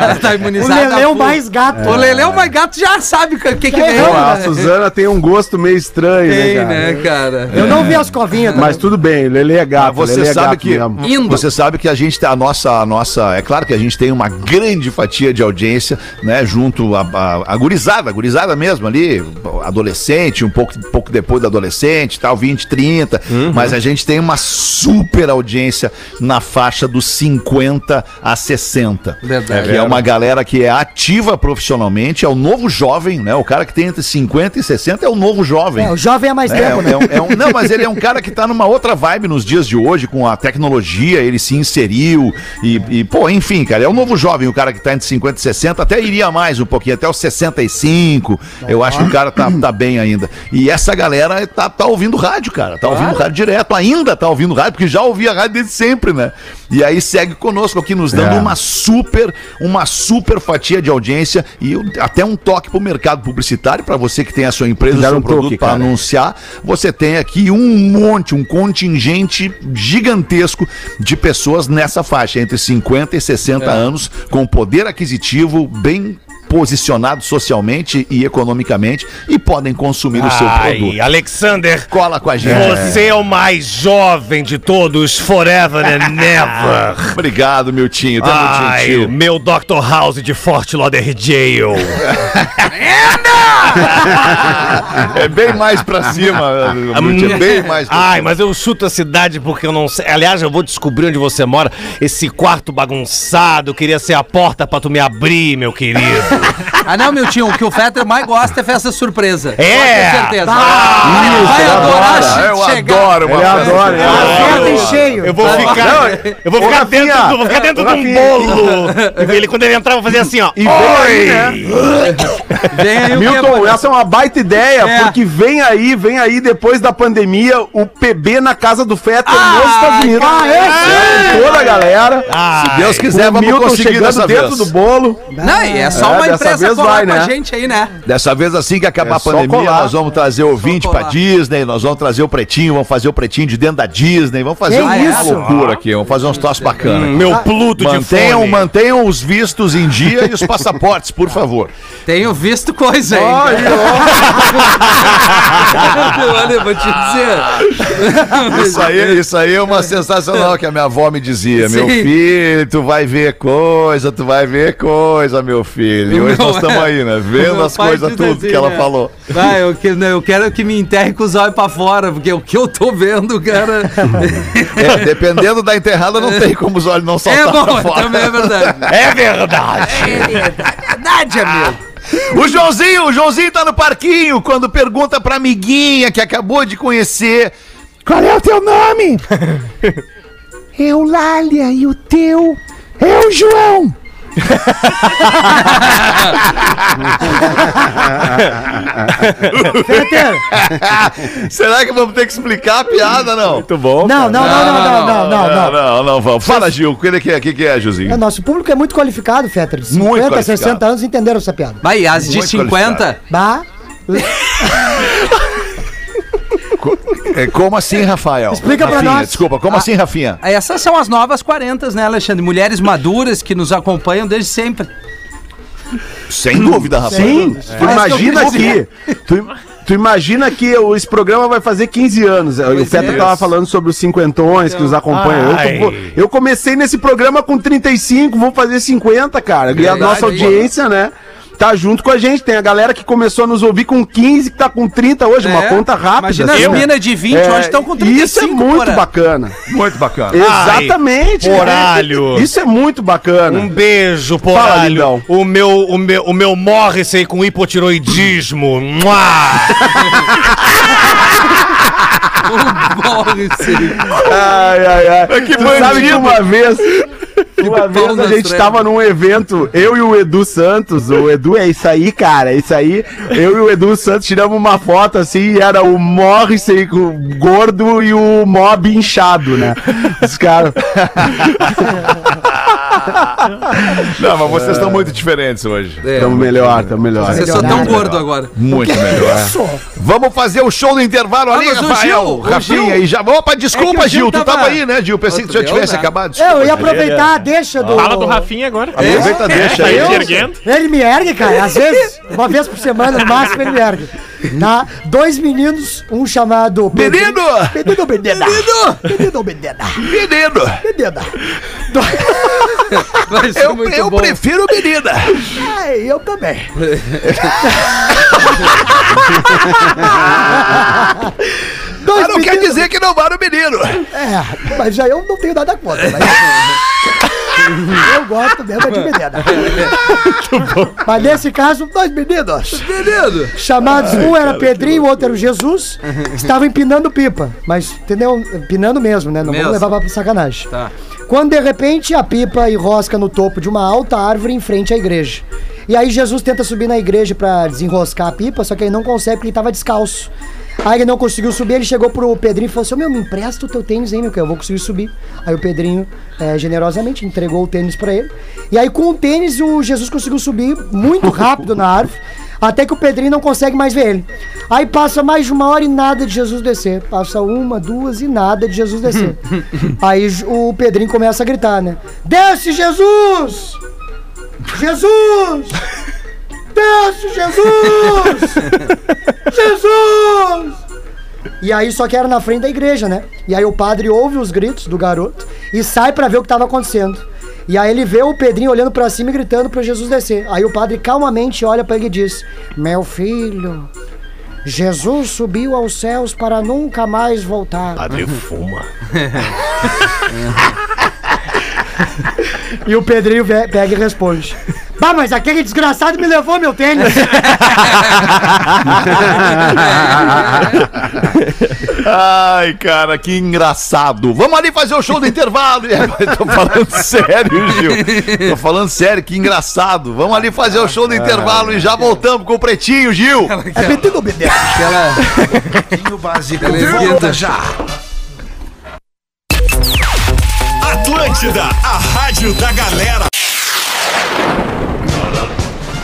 Ela tá O imunizada. É o full. mais gato. É o mais gato, já sabe o que, que, que É, vem. A né? Suzana tem um gosto meio estranho, Tem, né, cara? né, cara? Eu não vi as covinhas Mas tudo bem, o Lele é gato. Mas Lelê você é sabe gato que mesmo. Indo. você sabe que a gente tem a nossa a nossa é claro que a gente tem uma grande fatia de audiência né junto a, a, a gurizada a gurizada mesmo ali adolescente um pouco pouco depois do adolescente tal 20 30 mas a gente tem uma super audiência na faixa dos 50 a 60 Verdade. que é uma galera que é ativa profissionalmente é o novo jovem né o cara que tem entre 50 e 60 é o novo jovem É, o jovem é mais é, tempo, né? é um- é um- não, mas ele é um cara que tá numa outra vibe nos dias de hoje, com a tecnologia, ele se inseriu e, e, pô, enfim, cara, é o novo jovem, o cara que tá entre 50 e 60, até iria mais um pouquinho, até os 65, eu acho que o cara tá, tá bem ainda. E essa galera tá, tá ouvindo rádio, cara, tá ouvindo rádio direto, ainda tá ouvindo rádio, porque já ouvia rádio desde sempre, né? E aí segue conosco aqui, nos dando É. uma super, uma super fatia de audiência e até um toque pro mercado publicitário, para você que tem a sua empresa, seu um produto para anunciar, você tem aqui um monte, um contingente gigantesco de pessoas nessa faixa, entre 50 e 60 É. anos, com poder aquisitivo bem posicionado socialmente e economicamente e podem consumir o seu produto. Ai, Alexander, Cola com a gente. você é o mais jovem de todos, forever and never. Obrigado. Tá muito Ai, gentil. meu Dr. House de Fort Lauderdale. É bem mais pra cima. É bem mais pra Ai, cima. mas eu chuto a cidade porque eu não sei. Aliás, eu vou descobrir onde você mora. Esse quarto bagunçado, queria ser a porta pra tu me abrir, meu querido. Ah, não, meu tio, o que o Fetter mais gosta é festa surpresa. É. Ter certeza. Ah, Ele vai adorar adora. che- Eu chegar. adoro uma Ele festa. adora, ele adora. Aperta em cheio. Eu vou ficar. Eu vou ficar dentro, do, vou ficar dentro de um bolo. Ele, quando ele entrar, eu vou fazer assim, ó. E vem aí, né? Vem aí Milton, essa é uma baita ideia, É. porque vem aí, vem aí depois da pandemia, o PB na casa do Fetter nos Estados Unidos. Ah, esse? Toda a galera. Se Deus quiser, vamos Milton conseguir chegando dessa dentro vez. do bolo. Não, e é só É, uma dessa vez vai, né? gente aí, né? Dessa vez, assim que acabar É a pandemia, colar. nós vamos trazer ouvinte colar. pra Disney, nós vamos trazer o pretinho, vamos fazer o pretinho de dentro da Disney, vamos fazer Que uma isso? loucura aqui, vamos fazer uns troços bacanas. Meu Pluto de Mantenham, fone. mantenham os vistos em dia e os passaportes, por favor. Tenho visto coisa aí. Olha, vou te dizer. Isso aí, isso aí é uma sensacional que a minha avó me dizia. Meu Sim. filho, tu vai ver coisa, tu vai ver coisa, meu filho. E hoje Não nós estamos é. aí, né? Vendo as coisas tudo assim, que ela né? falou. Vai, eu, que, não, eu quero que me enterre com os olhos pra fora, porque o que eu tô vendo, cara. É, dependendo da enterrada, não tem como os olhos não É saltar bom, pra fora. também é verdade. É verdade. É verdade, amigo. O Joãozinho, o Joãozinho tá no parquinho quando pergunta pra amiguinha que acabou de conhecer. Qual é o teu nome? Eulália e o teu? Eu, João. Será que vamos ter que explicar a piada, não? Muito bom. Não, não, não, não, não, não, não. Não, não, vamos. Fala, Gil, o que, que é, Gilzinho? É, é, nosso público é muito qualificado, Fetter. 50, 60 anos entenderam essa piada. Vai, as de 50? Bah. como assim, Rafael? Explica pra Rafinha, nós. Desculpa, como assim, Rafinha? Essas são as novas 40, né, Alexandre? Mulheres maduras que nos acompanham desde sempre. Sem dúvida, Rafael. Sim, tu imagina que. Tu, tu imagina que o- esse programa vai fazer 15 anos. o Fetter é. tava falando sobre os cinquentões que nos acompanham. Eu, tô- eu comecei nesse programa com 35, vou fazer 50, cara. e a nossa audiência, né? Tá junto com a gente. Tem a galera que começou a nos ouvir com 15, que tá com 30 hoje, uma É. conta rápida. Imagina assim, as né? minas de 20 É, hoje estão com e Isso é 35, muito porra. bacana. Muito bacana. Exatamente. poralho. Isso é muito bacana. Um beijo, Fala, poralho. lindão. O meu, o meu, o meu Morrissey com hipotiroidismo. Morre, sim. Ai, ai, ai. Que tu sabe que uma vez. Uma pau vez a gente trevas. tava num evento, eu e o Edu Santos, o Edu é isso aí, cara, é isso aí. Eu e o Edu Santos tiramos uma foto assim, e era o Morrissey gordo e o Mob inchado, né? Os caras. Não, mas vocês estão muito diferentes hoje. Tamo melhor, tamo melhor. Você só tão gordo agora. Muito melhor. Vamos fazer o show do intervalo ali, Ah, Rafael. Rafinha, Gil- e já. Opa, desculpa, É o Gil, tu tava- aí, né, Gil? Pensei que tu já tivesse acabado. eu Desculpa, ia aproveitar a deixa do. Fala do Rafinha agora. Aproveita, deixa Tá aí. Ele me ergue, cara. Às vezes, uma vez por semana, no máximo, ele me ergue. Tá? Dois meninos, um chamado. Menino! Menino Menina! Menino! Menino Menina! Menino! Menina! Eu, muito eu bom. prefiro menina. Ai, eu também. Dois Mas não quer meninos- dizer que não vá no menino. É, mas já eu não tenho nada contra. Mas... eu gosto mesmo é de menina. Mas nesse caso, dois meninos. Menino. Chamados, um era Pedrinho, o outro era o Jesus, estavam empinando pipa. Mas, entendeu? Empinando mesmo, né? Não Mesmo. vamos levar pra sacanagem. Tá. Quando de repente a pipa enrosca no topo de uma alta árvore em frente à igreja. E aí Jesus tenta subir na igreja pra desenroscar a pipa, só que ele não consegue porque ele tava descalço. Aí ele não conseguiu subir, ele chegou pro Pedrinho e falou assim: "Ô, meu, me empresta o teu tênis aí, meu, que eu vou conseguir subir. Aí o Pedrinho, é, generosamente, entregou o tênis pra ele. E aí com o tênis, o Jesus conseguiu subir muito rápido na árvore. Até que o Pedrinho não consegue mais ver ele. Aí passa mais de uma hora e nada de Jesus descer. Passa uma, duas e nada de Jesus descer. Aí o Pedrinho começa a gritar, né? Desce, Jesus! Jesus! Desce, Jesus! Jesus! E aí só que era na frente da igreja, né? E aí o padre ouve os gritos do garoto e sai pra ver o que tava acontecendo. E aí ele vê o Pedrinho olhando pra cima e gritando pra Jesus descer. Aí o padre calmamente olha pra ele e diz: "Meu filho, Jesus subiu aos céus para nunca mais voltar." Padre fuma. E o Pedrinho pega e responde: Bah, mas aquele desgraçado me levou meu tênis. Ai, cara, que engraçado. Vamos ali fazer o show do intervalo. Tô falando sério, Gil. Tô falando sério, que engraçado. Vamos ali fazer o show do intervalo e já voltamos com o Pretinho, Gil. é metido Bedel. Pretinho básico. Ela é Volta já. Atlântida, a rádio da galera.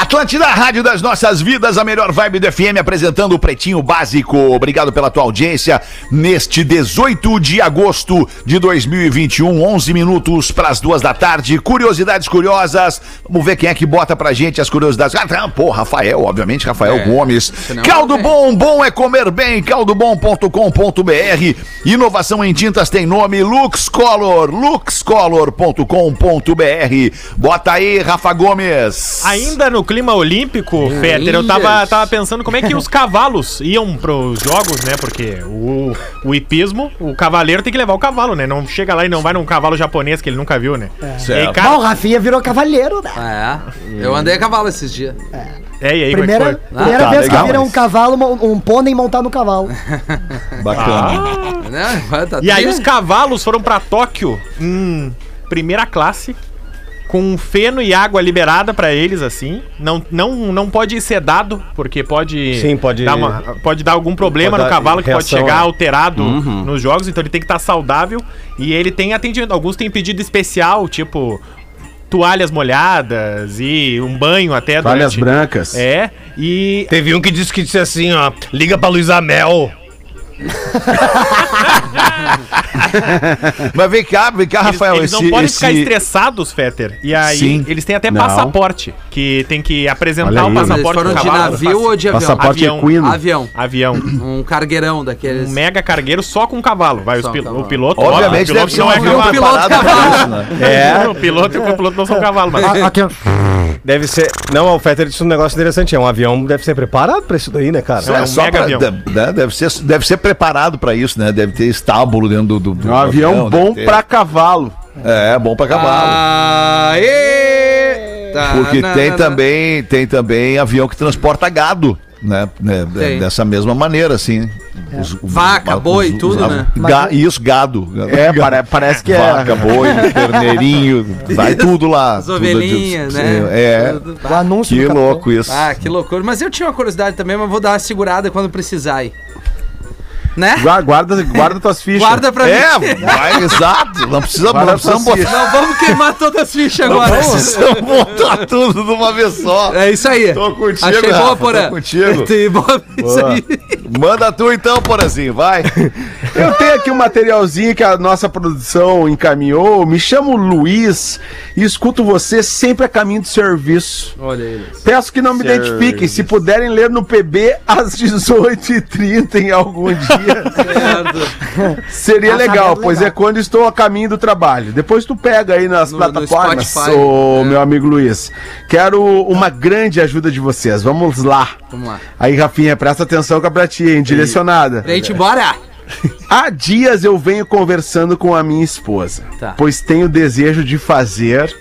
Atlântida, Rádio das Nossas Vidas, a melhor vibe do FM, apresentando o Pretinho Básico. Obrigado pela tua audiência neste 18 de agosto de 2021, 11 minutos para as duas da tarde. Curiosidades curiosas. Vamos ver quem é que bota pra gente as curiosidades. Ah, tá, pô, Rafael, obviamente, Rafael É, Gomes. senão Caldo não Bom, bom é comer bem. Caldobom.com.br. Inovação em tintas tem nome Lux Color, luxcolor.com.br. Bota aí, Rafa Gomes. Ainda no clima olímpico, Fetter, eu tava, tava pensando como é que os cavalos iam pros jogos, né? Porque o, o hipismo, o cavaleiro tem que levar o cavalo, né? Não chega lá e não vai num cavalo japonês que ele nunca viu, né? E aí, Bom, o cara, Rafinha virou cavalheiro, né? É, eu andei a cavalo esses dias. é, e aí, Primeira, é que foi? primeira tá, vez legal, que vira um mas- cavalo, mo- um pônei montar no cavalo. Bacana. Vai, tá E aí os cavalos foram pra Tóquio em primeira classe, com feno e água liberada pra eles, assim. Não, não, não pode ser dado, porque pode. Sim, pode- Dar uma- pode dar algum problema Pode no dar cavalo que pode chegar é. alterado nos jogos, então ele tem que estar saudável. E ele tem atendimento. Alguns têm pedido especial, tipo. Toalhas molhadas e um banho até Toalhas durante- brancas. É, e Teve um que disse que disse assim, ó, liga pra Luísa Mel. Mas vem cá, vem cá, Eles, Rafael. eles não esse, podem ficar esse... estressados, Fetter. E aí, Sim. eles têm até Não. passaporte, que tem que apresentar o. Mas eles passaporte foram de cavalo. navio ou de avião? Passaporte Avião. equino. Avião. Avião. Um cargueirão daqueles. Um mega cargueiro só com cavalo. Vai, os pil- um cavalo. o piloto. Obviamente o deve piloto ser um não é avião cavalo. piloto cavalo. né? É. O piloto e o piloto não são cavalo, mas. Deve ser. Não, o Fetter disse um negócio interessante. É um avião, deve ser preparado pra isso daí, né, cara? É um só mega pra- avião. de- deve, ser, deve ser preparado pra isso, né? Deve ter estábulo dentro do, do, do É um avião bom deve ter- pra cavalo. É, bom pra cavalo. Aê! Tá, Porque na, tem na, também, tem também avião que transporta gado, né? né, Tem. Dessa mesma maneira, assim. Os- os- Vaca, os- boi, os- tudo, né? ga- isso, gado. É, pare- parece que é. Vaca, boi, terneirinho, vai tudo lá. As ovelhinhas, né? É, Tudo. O anúncio que louco isso. Ah, que loucura. Mas eu tinha uma curiosidade também, mas vou dar uma segurada quando precisar aí. Né? Gua- Guarda, guarda tuas fichas. Guarda pra É, mim. vai, exato. Não precisa, não precisamos botar. Não vamos queimar todas as fichas Não agora. precisamos botar tudo de uma vez só. É isso aí. Tô contigo, Achei Rafa, boa, tô Porã. contigo. Tem boa- Isso aí. Manda tu então, Porazinho, vai. Eu tenho aqui um materialzinho que a nossa produção encaminhou. Me chamo Luiz e escuto você sempre a caminho do serviço. Olha ele. Peço que não me identifiquem. Se puderem ler no PB às 18h30 em algum dia, seria Tá legal, pois legal. é quando estou a caminho do trabalho. Depois tu pega aí nas No- no plataformas, Spotify, ô é. meu amigo Luiz. Quero uma grande ajuda de vocês. Vamos lá. Vamos lá. Aí, Rafinha, presta atenção que é pra ti, hein? Direcionada. Gente, bora! Há dias eu venho conversando com a minha esposa, Tá. pois tenho desejo de fazer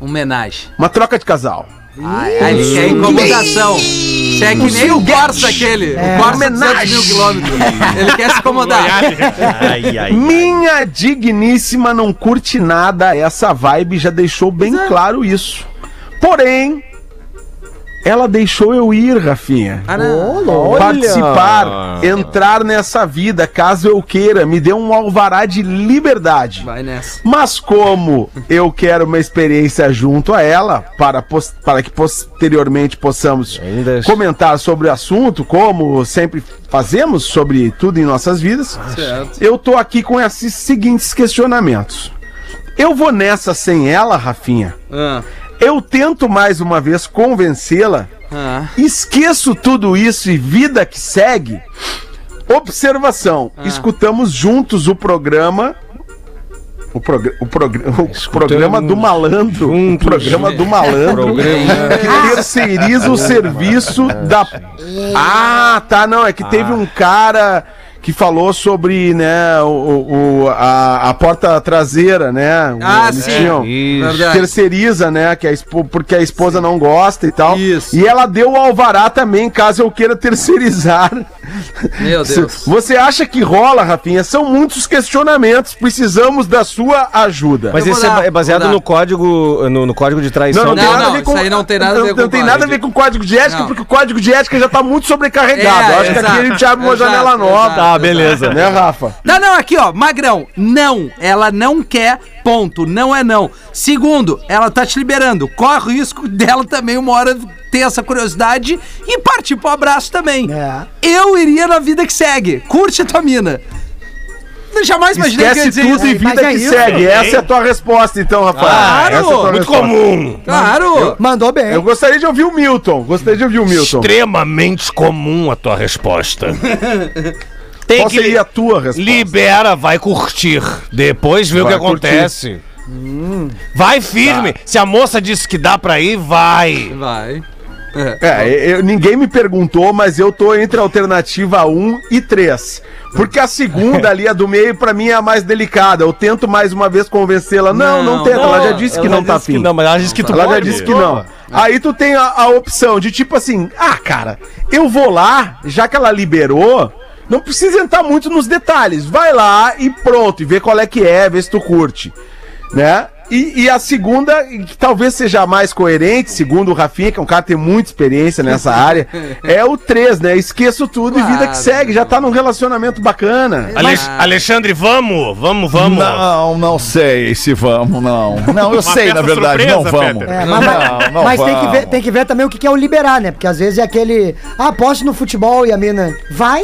Homenagem. uma troca de casal. Ah, ele quer incomodação. Você é que nem o Corsa aquele. É. O Corsa 200 mil quilômetros. Ele quer se incomodar. Ai, ai. Minha digníssima não curte nada, essa vibe já deixou bem claro isso. Porém, ela deixou eu ir, Rafinha. Ah, não. Participar, entrar nessa vida, caso eu queira, me dê um alvará de liberdade. Vai nessa. Mas como eu quero uma experiência junto a ela, para, para que posteriormente possamos Ainda- comentar sobre o assunto, como sempre fazemos sobre tudo em nossas vidas, Certo. eu tô aqui com esses seguintes questionamentos. Eu vou nessa sem ela, Rafinha? Ah, Eu tento mais uma vez convencê-la? ah. Esqueço tudo isso e vida que segue? Observação: escutamos juntos o programa. O, progr o, progr o programa do malandro. O juntos. programa do malandro. Que terceiriza o serviço da. Ah, tá, não. É que teve um cara que falou sobre, né, o, o- a, a porta traseira, né? Ah, sim. tinham- terceiriza, né? Que a espo- porque a esposa não gosta e tal. Isso. E ela deu o alvará também, caso eu queira terceirizar. Meu Deus. Você acha que rola, Rafinha? São muitos questionamentos. Precisamos da sua ajuda. Mas vou dar, é baseado no código, no, no código de traição. Não, não, Não, tem nada não, a ver com. isso aí não tem nada a ver com não tem código. nada a ver com código de ética, Não. porque o código de ética já tá muito sobrecarregado. É, Eu acho que aqui a gente abre uma exato, janela nova. exato, Tá, beleza. Né, Rafa? Não, não, aqui, ó, Magrão, não, ela não quer, ponto, não é não. Segundo, ela tá te liberando, corre o risco dela também uma hora ter essa curiosidade e partir pro abraço também. É. Eu iria na vida que segue, curte a tua mina. Eu jamais imaginei que eu ia Esquece dizer tudo isso. e vida Mas é que isso, segue. Essa é a tua resposta, então, Rafael. Claro, Essa é a tua Muito resposta. comum. Claro. Mandou bem. Eu gostaria de ouvir o Milton. Gostaria de ouvir o Milton. Extremamente comum a tua resposta. Tem Qual que seria a tua resposta? libera, vai curtir. Depois vê Vai o que curtir. acontece. Vai firme. Se a moça disse que dá pra ir, vai. Vai. É, eu- ninguém me perguntou, mas eu tô entre a alternativa 1 e 3. Porque a segunda ali, a do meio, pra mim é a mais delicada. Eu tento mais uma vez convencê-la. Não, não, Não, tenta. ela já disse que não tá afim. Não, mas ela disse que tu Ela já pode. disse que não. Aí tu tem a, a opção de tipo assim, ah, cara, eu vou lá, já que ela liberou, não precisa entrar muito nos detalhes. Vai lá e pronto, e vê qual é que é, vê se tu curte. Né? E, e a segunda, que talvez seja a mais coerente, segundo o Rafinha, que é um cara que tem muita experiência nessa área, é o 3, né? Esqueço tudo e vida Claro. que segue, já tá num relacionamento bacana. Ale- Alexandre, vamos, vamos, vamos. Não, não sei se vamos, não. Não, eu sei, na verdade, não surpresa, vamos. Peter. É, não, mas não, mas tem, que vamos. ver, tem que ver também o que é o liberar, né? Porque às vezes é aquele. Ah, ir no futebol e a mina. Vai,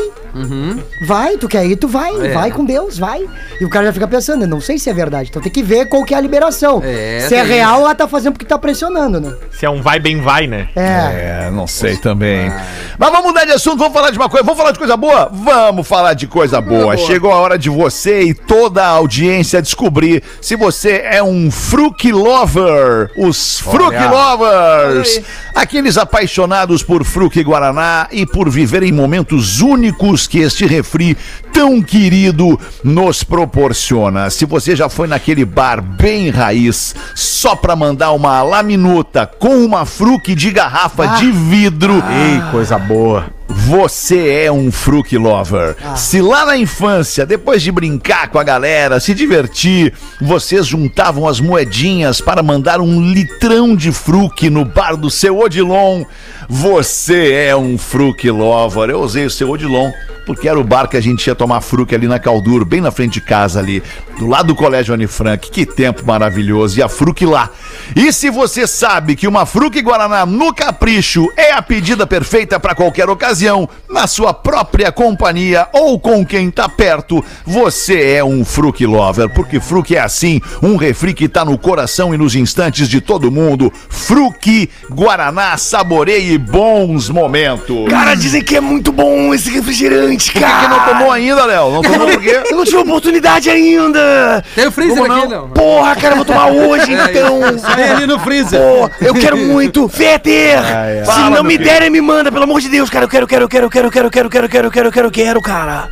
vai, tu quer ir, tu vai, É. vai com Deus, vai. E o cara já fica pensando, eu não sei se é verdade. Então tem que ver qual que é a liberação. É, se é tem real, ela tá fazendo porque tá pressionando, né? Se é um vai bem vai, né? É. É, não sei também. Mas vamos mudar de assunto, vamos falar de uma coisa. Vamos falar de coisa boa? Vamos falar de coisa boa. Chegou a hora de você e toda a audiência descobrir se você é um Fruc Lover. Os Fruc Lovers. Aqueles apaixonados por Fruc Guaraná e por viverem momentos únicos que este refri tão querido nos proporciona. Se você já foi naquele bar bem raiz, só pra mandar uma laminuta com uma Fruc de garrafa de vidro. Ei, coisa boa. Você é um Fruc Lover. Se lá na infância, depois de brincar com a galera, se divertir, vocês juntavam as moedinhas para mandar um litrão de Fruc no bar do seu Odilon, você é um Fruc Lover. Eu usei o seu Odilon porque era o bar que a gente ia tomar Fruc ali na Caldur, bem na frente de casa ali, do lado do Colégio Anne Frank. Que tempo maravilhoso. E a Fruc lá. E se você sabe que uma Fruc Guaraná no Capricho é a pedida perfeita para qualquer ocasião, na sua própria companhia ou com quem tá perto, você é um Fruc Lover, porque Fruc é assim, um refri que tá no coração e nos instantes de todo mundo. Fruc Guaraná, saboreie bons momentos. Cara, dizem que é muito bom esse refrigerante, Por que, que não tomou ainda, Léo? Não tomou por quê? Eu não tive oportunidade ainda. Tem o freezer Como aqui, não? não. Porra, cara, eu vou tomar hoje, É, então. Sai ali no freezer. Pô, eu quero muito. Feter! Se Fala, não me filho. derem, me manda, pelo amor de Deus, cara. Eu quero, quero, quero, quero, quero, quero, quero, quero, quero, quero, quero, cara.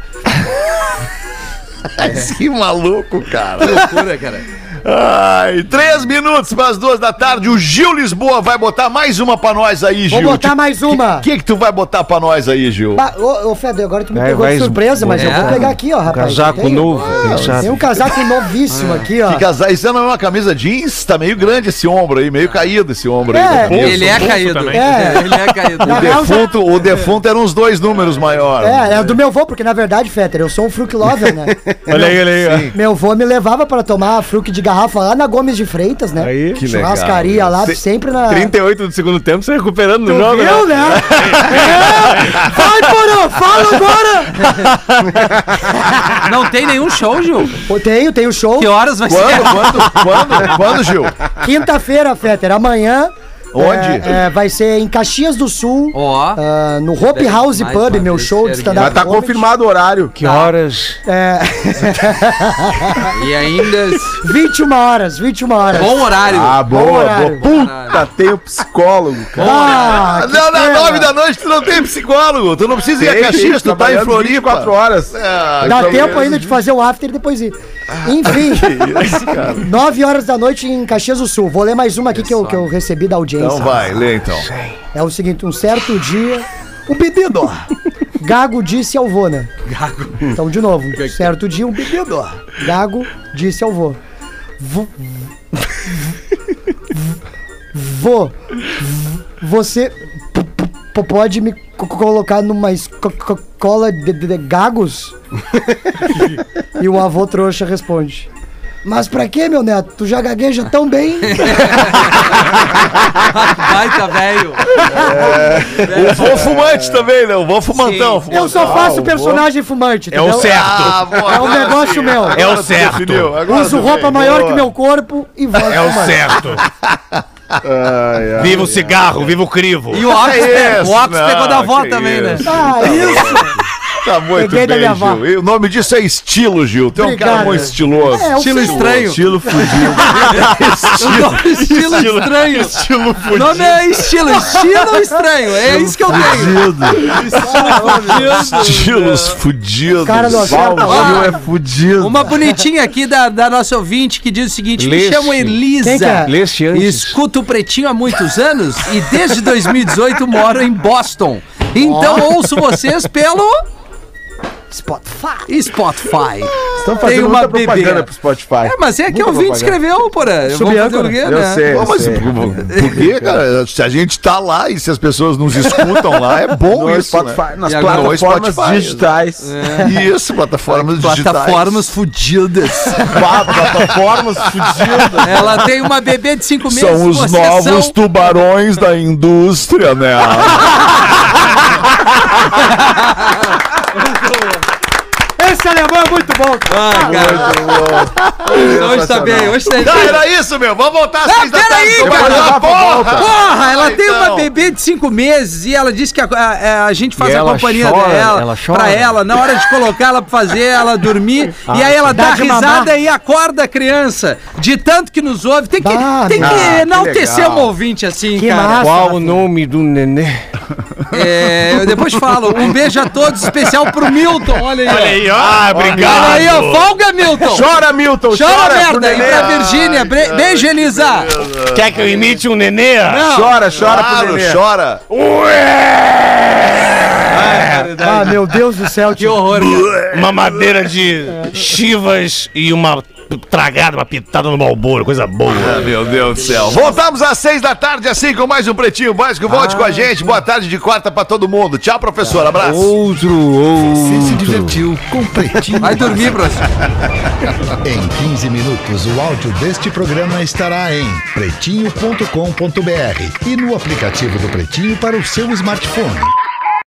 Que maluco, cara. loucura, cara. Ai, três minutos para as duas da tarde. O Gil Lisboa vai botar mais uma pra nós aí, Gil. Vou botar mais uma. O que, que tu vai botar pra nós aí, Gil? Bah, ô, ô Fede, agora tu me É, pegou de surpresa, mas eu é. vou pegar aqui, ó, rapaz. casaco Tem- novo, Ah? Tem um casaco novíssimo aqui, ó. Que casar, isso não é uma camisa jeans? Tá meio grande esse ombro aí, meio caído esse ombro aí. É. da camisa. Ele é bolso caído. também. É. Ele é caído. O defunto, o defunto era uns dois números maior. É, é do meu vô, porque na verdade, Fetter, eu sou um fruit lover, né? Olha aí, olha aí. Meu vô me levava pra tomar fruque de garrafa lá na Gomes de Freitas, né? Aí, que Churrascaria lá, Se- sempre na. 38 do segundo tempo, você recuperando no Tu jogo, viu, né? né? É. Vai, Porã, fala agora! Não tem nenhum show, Gil? Tenho, tenho show. Que horas vai Quando, ser? quando, quando, quando, Gil? Quinta-feira, Fetter, amanhã, Onde? É, é, vai ser em Caxias do Sul, Ó. ah, no Hope House mais Pub, uma meu vez show de ser stand-up. Mas tá comedy. confirmado o horário. Que horas? É, E ainda. 21 horas, 21 horas. Bom horário. Ah, Bom boa, boa. horário. Puta, tem o psicólogo, cara. Ah, que não, na pena. nove da noite tu não tem psicólogo. Tu não precisa ir a Caxias, tu tá em Floripa. 24 horas. Ah, Dá tempo ainda de fazer o after e depois ir. Enfim, 9 horas da noite em Caxias do Sul. Vou ler mais uma aqui que eu, que eu recebi da audiência. Então vai, lê então. É o seguinte, um certo dia, um bebido. Gago disse ao vô, né? Gago. Então, de novo, um certo dia, um bebido. Gago disse ao vô. Vô. Vô. Você p- p- pode me co- colocar numa escola de, de- de gagos? e o avô trouxa responde. Mas pra quê, meu neto? Tu já gagueja tão bem. Baita velho. O vô fumante também, né? O vô fumantão. Sim. Eu só faço personagem fumante, É o entendeu? certo. Ah, boa, É um agora negócio sim. meu. É o certo. Uso roupa maior Boa. que meu corpo e voz É o certo. Ai, ai. Viva o cigarro, viva o crivo. E o Ox, É o Ox isso, pegou da avó também, né? isso. Ah, isso! Tá muito Peguei bem. Gil. E o nome disso é estilo, Gil. Tu é um cara Obrigado. muito estiloso. É, eu Estilo sei. estranho. Estilo fudido. estilo estranho. Estilo O nome é estilo, estilo estranho. É isso que eu tenho. Estilos fudidos. Cara do acerta Gil é fudido. Uma bonitinha aqui da, da nossa ouvinte que diz o seguinte: me Leste. chamo Elisa. Quem que é? Leste antes. Escuto o Pretinho há muitos anos e desde 2018 moro em Boston. Então ouço vocês pelo Spotify. Spotify. Estão Tem fazendo uma muita propaganda bebê. pro Spotify. É, mas é que o ouvinte propaganda. escreveu, porra. Eu vou Subiu fazer o agora. quê, Eu né? sei, eu mas sei. por, por quê, cara? Se a gente tá lá e se as pessoas nos escutam lá, é bom No isso, Spotify, né? nas E plataformas Spotify. digitais. Isso, plataformas digitais. Plataformas fudidas. Plataformas fudidas. Ela tem uma bebê de 5 meses. São os novos são- tubarões da indústria, né? Esse alemão é muito bom. Ah, cara. Hoje tá bem, hoje tá Não, era isso, meu. Vamos voltar às Não, seis da tarde. cara. porra. Porra, ela Ah, tem então. uma bebê de 5 meses e ela disse que a, a- a gente faz E a ela companhia chora, dela ela chora. pra ela, na hora de colocar ela pra fazer ela dormir. e aí ela dá Dá risada mamar. e acorda a criança. De tanto que nos ouve. Tem que, Ah, tem que que enaltecer legal. um ouvinte assim, Que cara. massa. Qual o nome do nenê? É, eu depois falo. Um beijo a todos, especial pro Milton. Olha aí. Olha aí, ó. Ah, Olha obrigado. aí, ó. Folga, Milton. Chora, Milton, Chora, chora. pro merda. E pra Virgínia. Bre- Beijo, Elisa. Quer que eu imite um nenê? Chora, chora pro Claro, neném. chora. Ah, meu Deus do céu. Que horror, cara. Uma madeira de chivas e uma tragada, uma pitada no malboro, coisa boa. Ah, meu Deus do céu. Voltamos às seis da tarde, assim, com mais um Pretinho Básico. Volte com a gente. Boa tarde de quarta pra todo mundo. Tchau, professor. Abraço. Outro, Você se outro. divertiu com Pretinho Vai dormir, professor. Em 15 minutos, o áudio deste programa estará em pretinho.com.br e no aplicativo do Pretinho para o seu smartphone.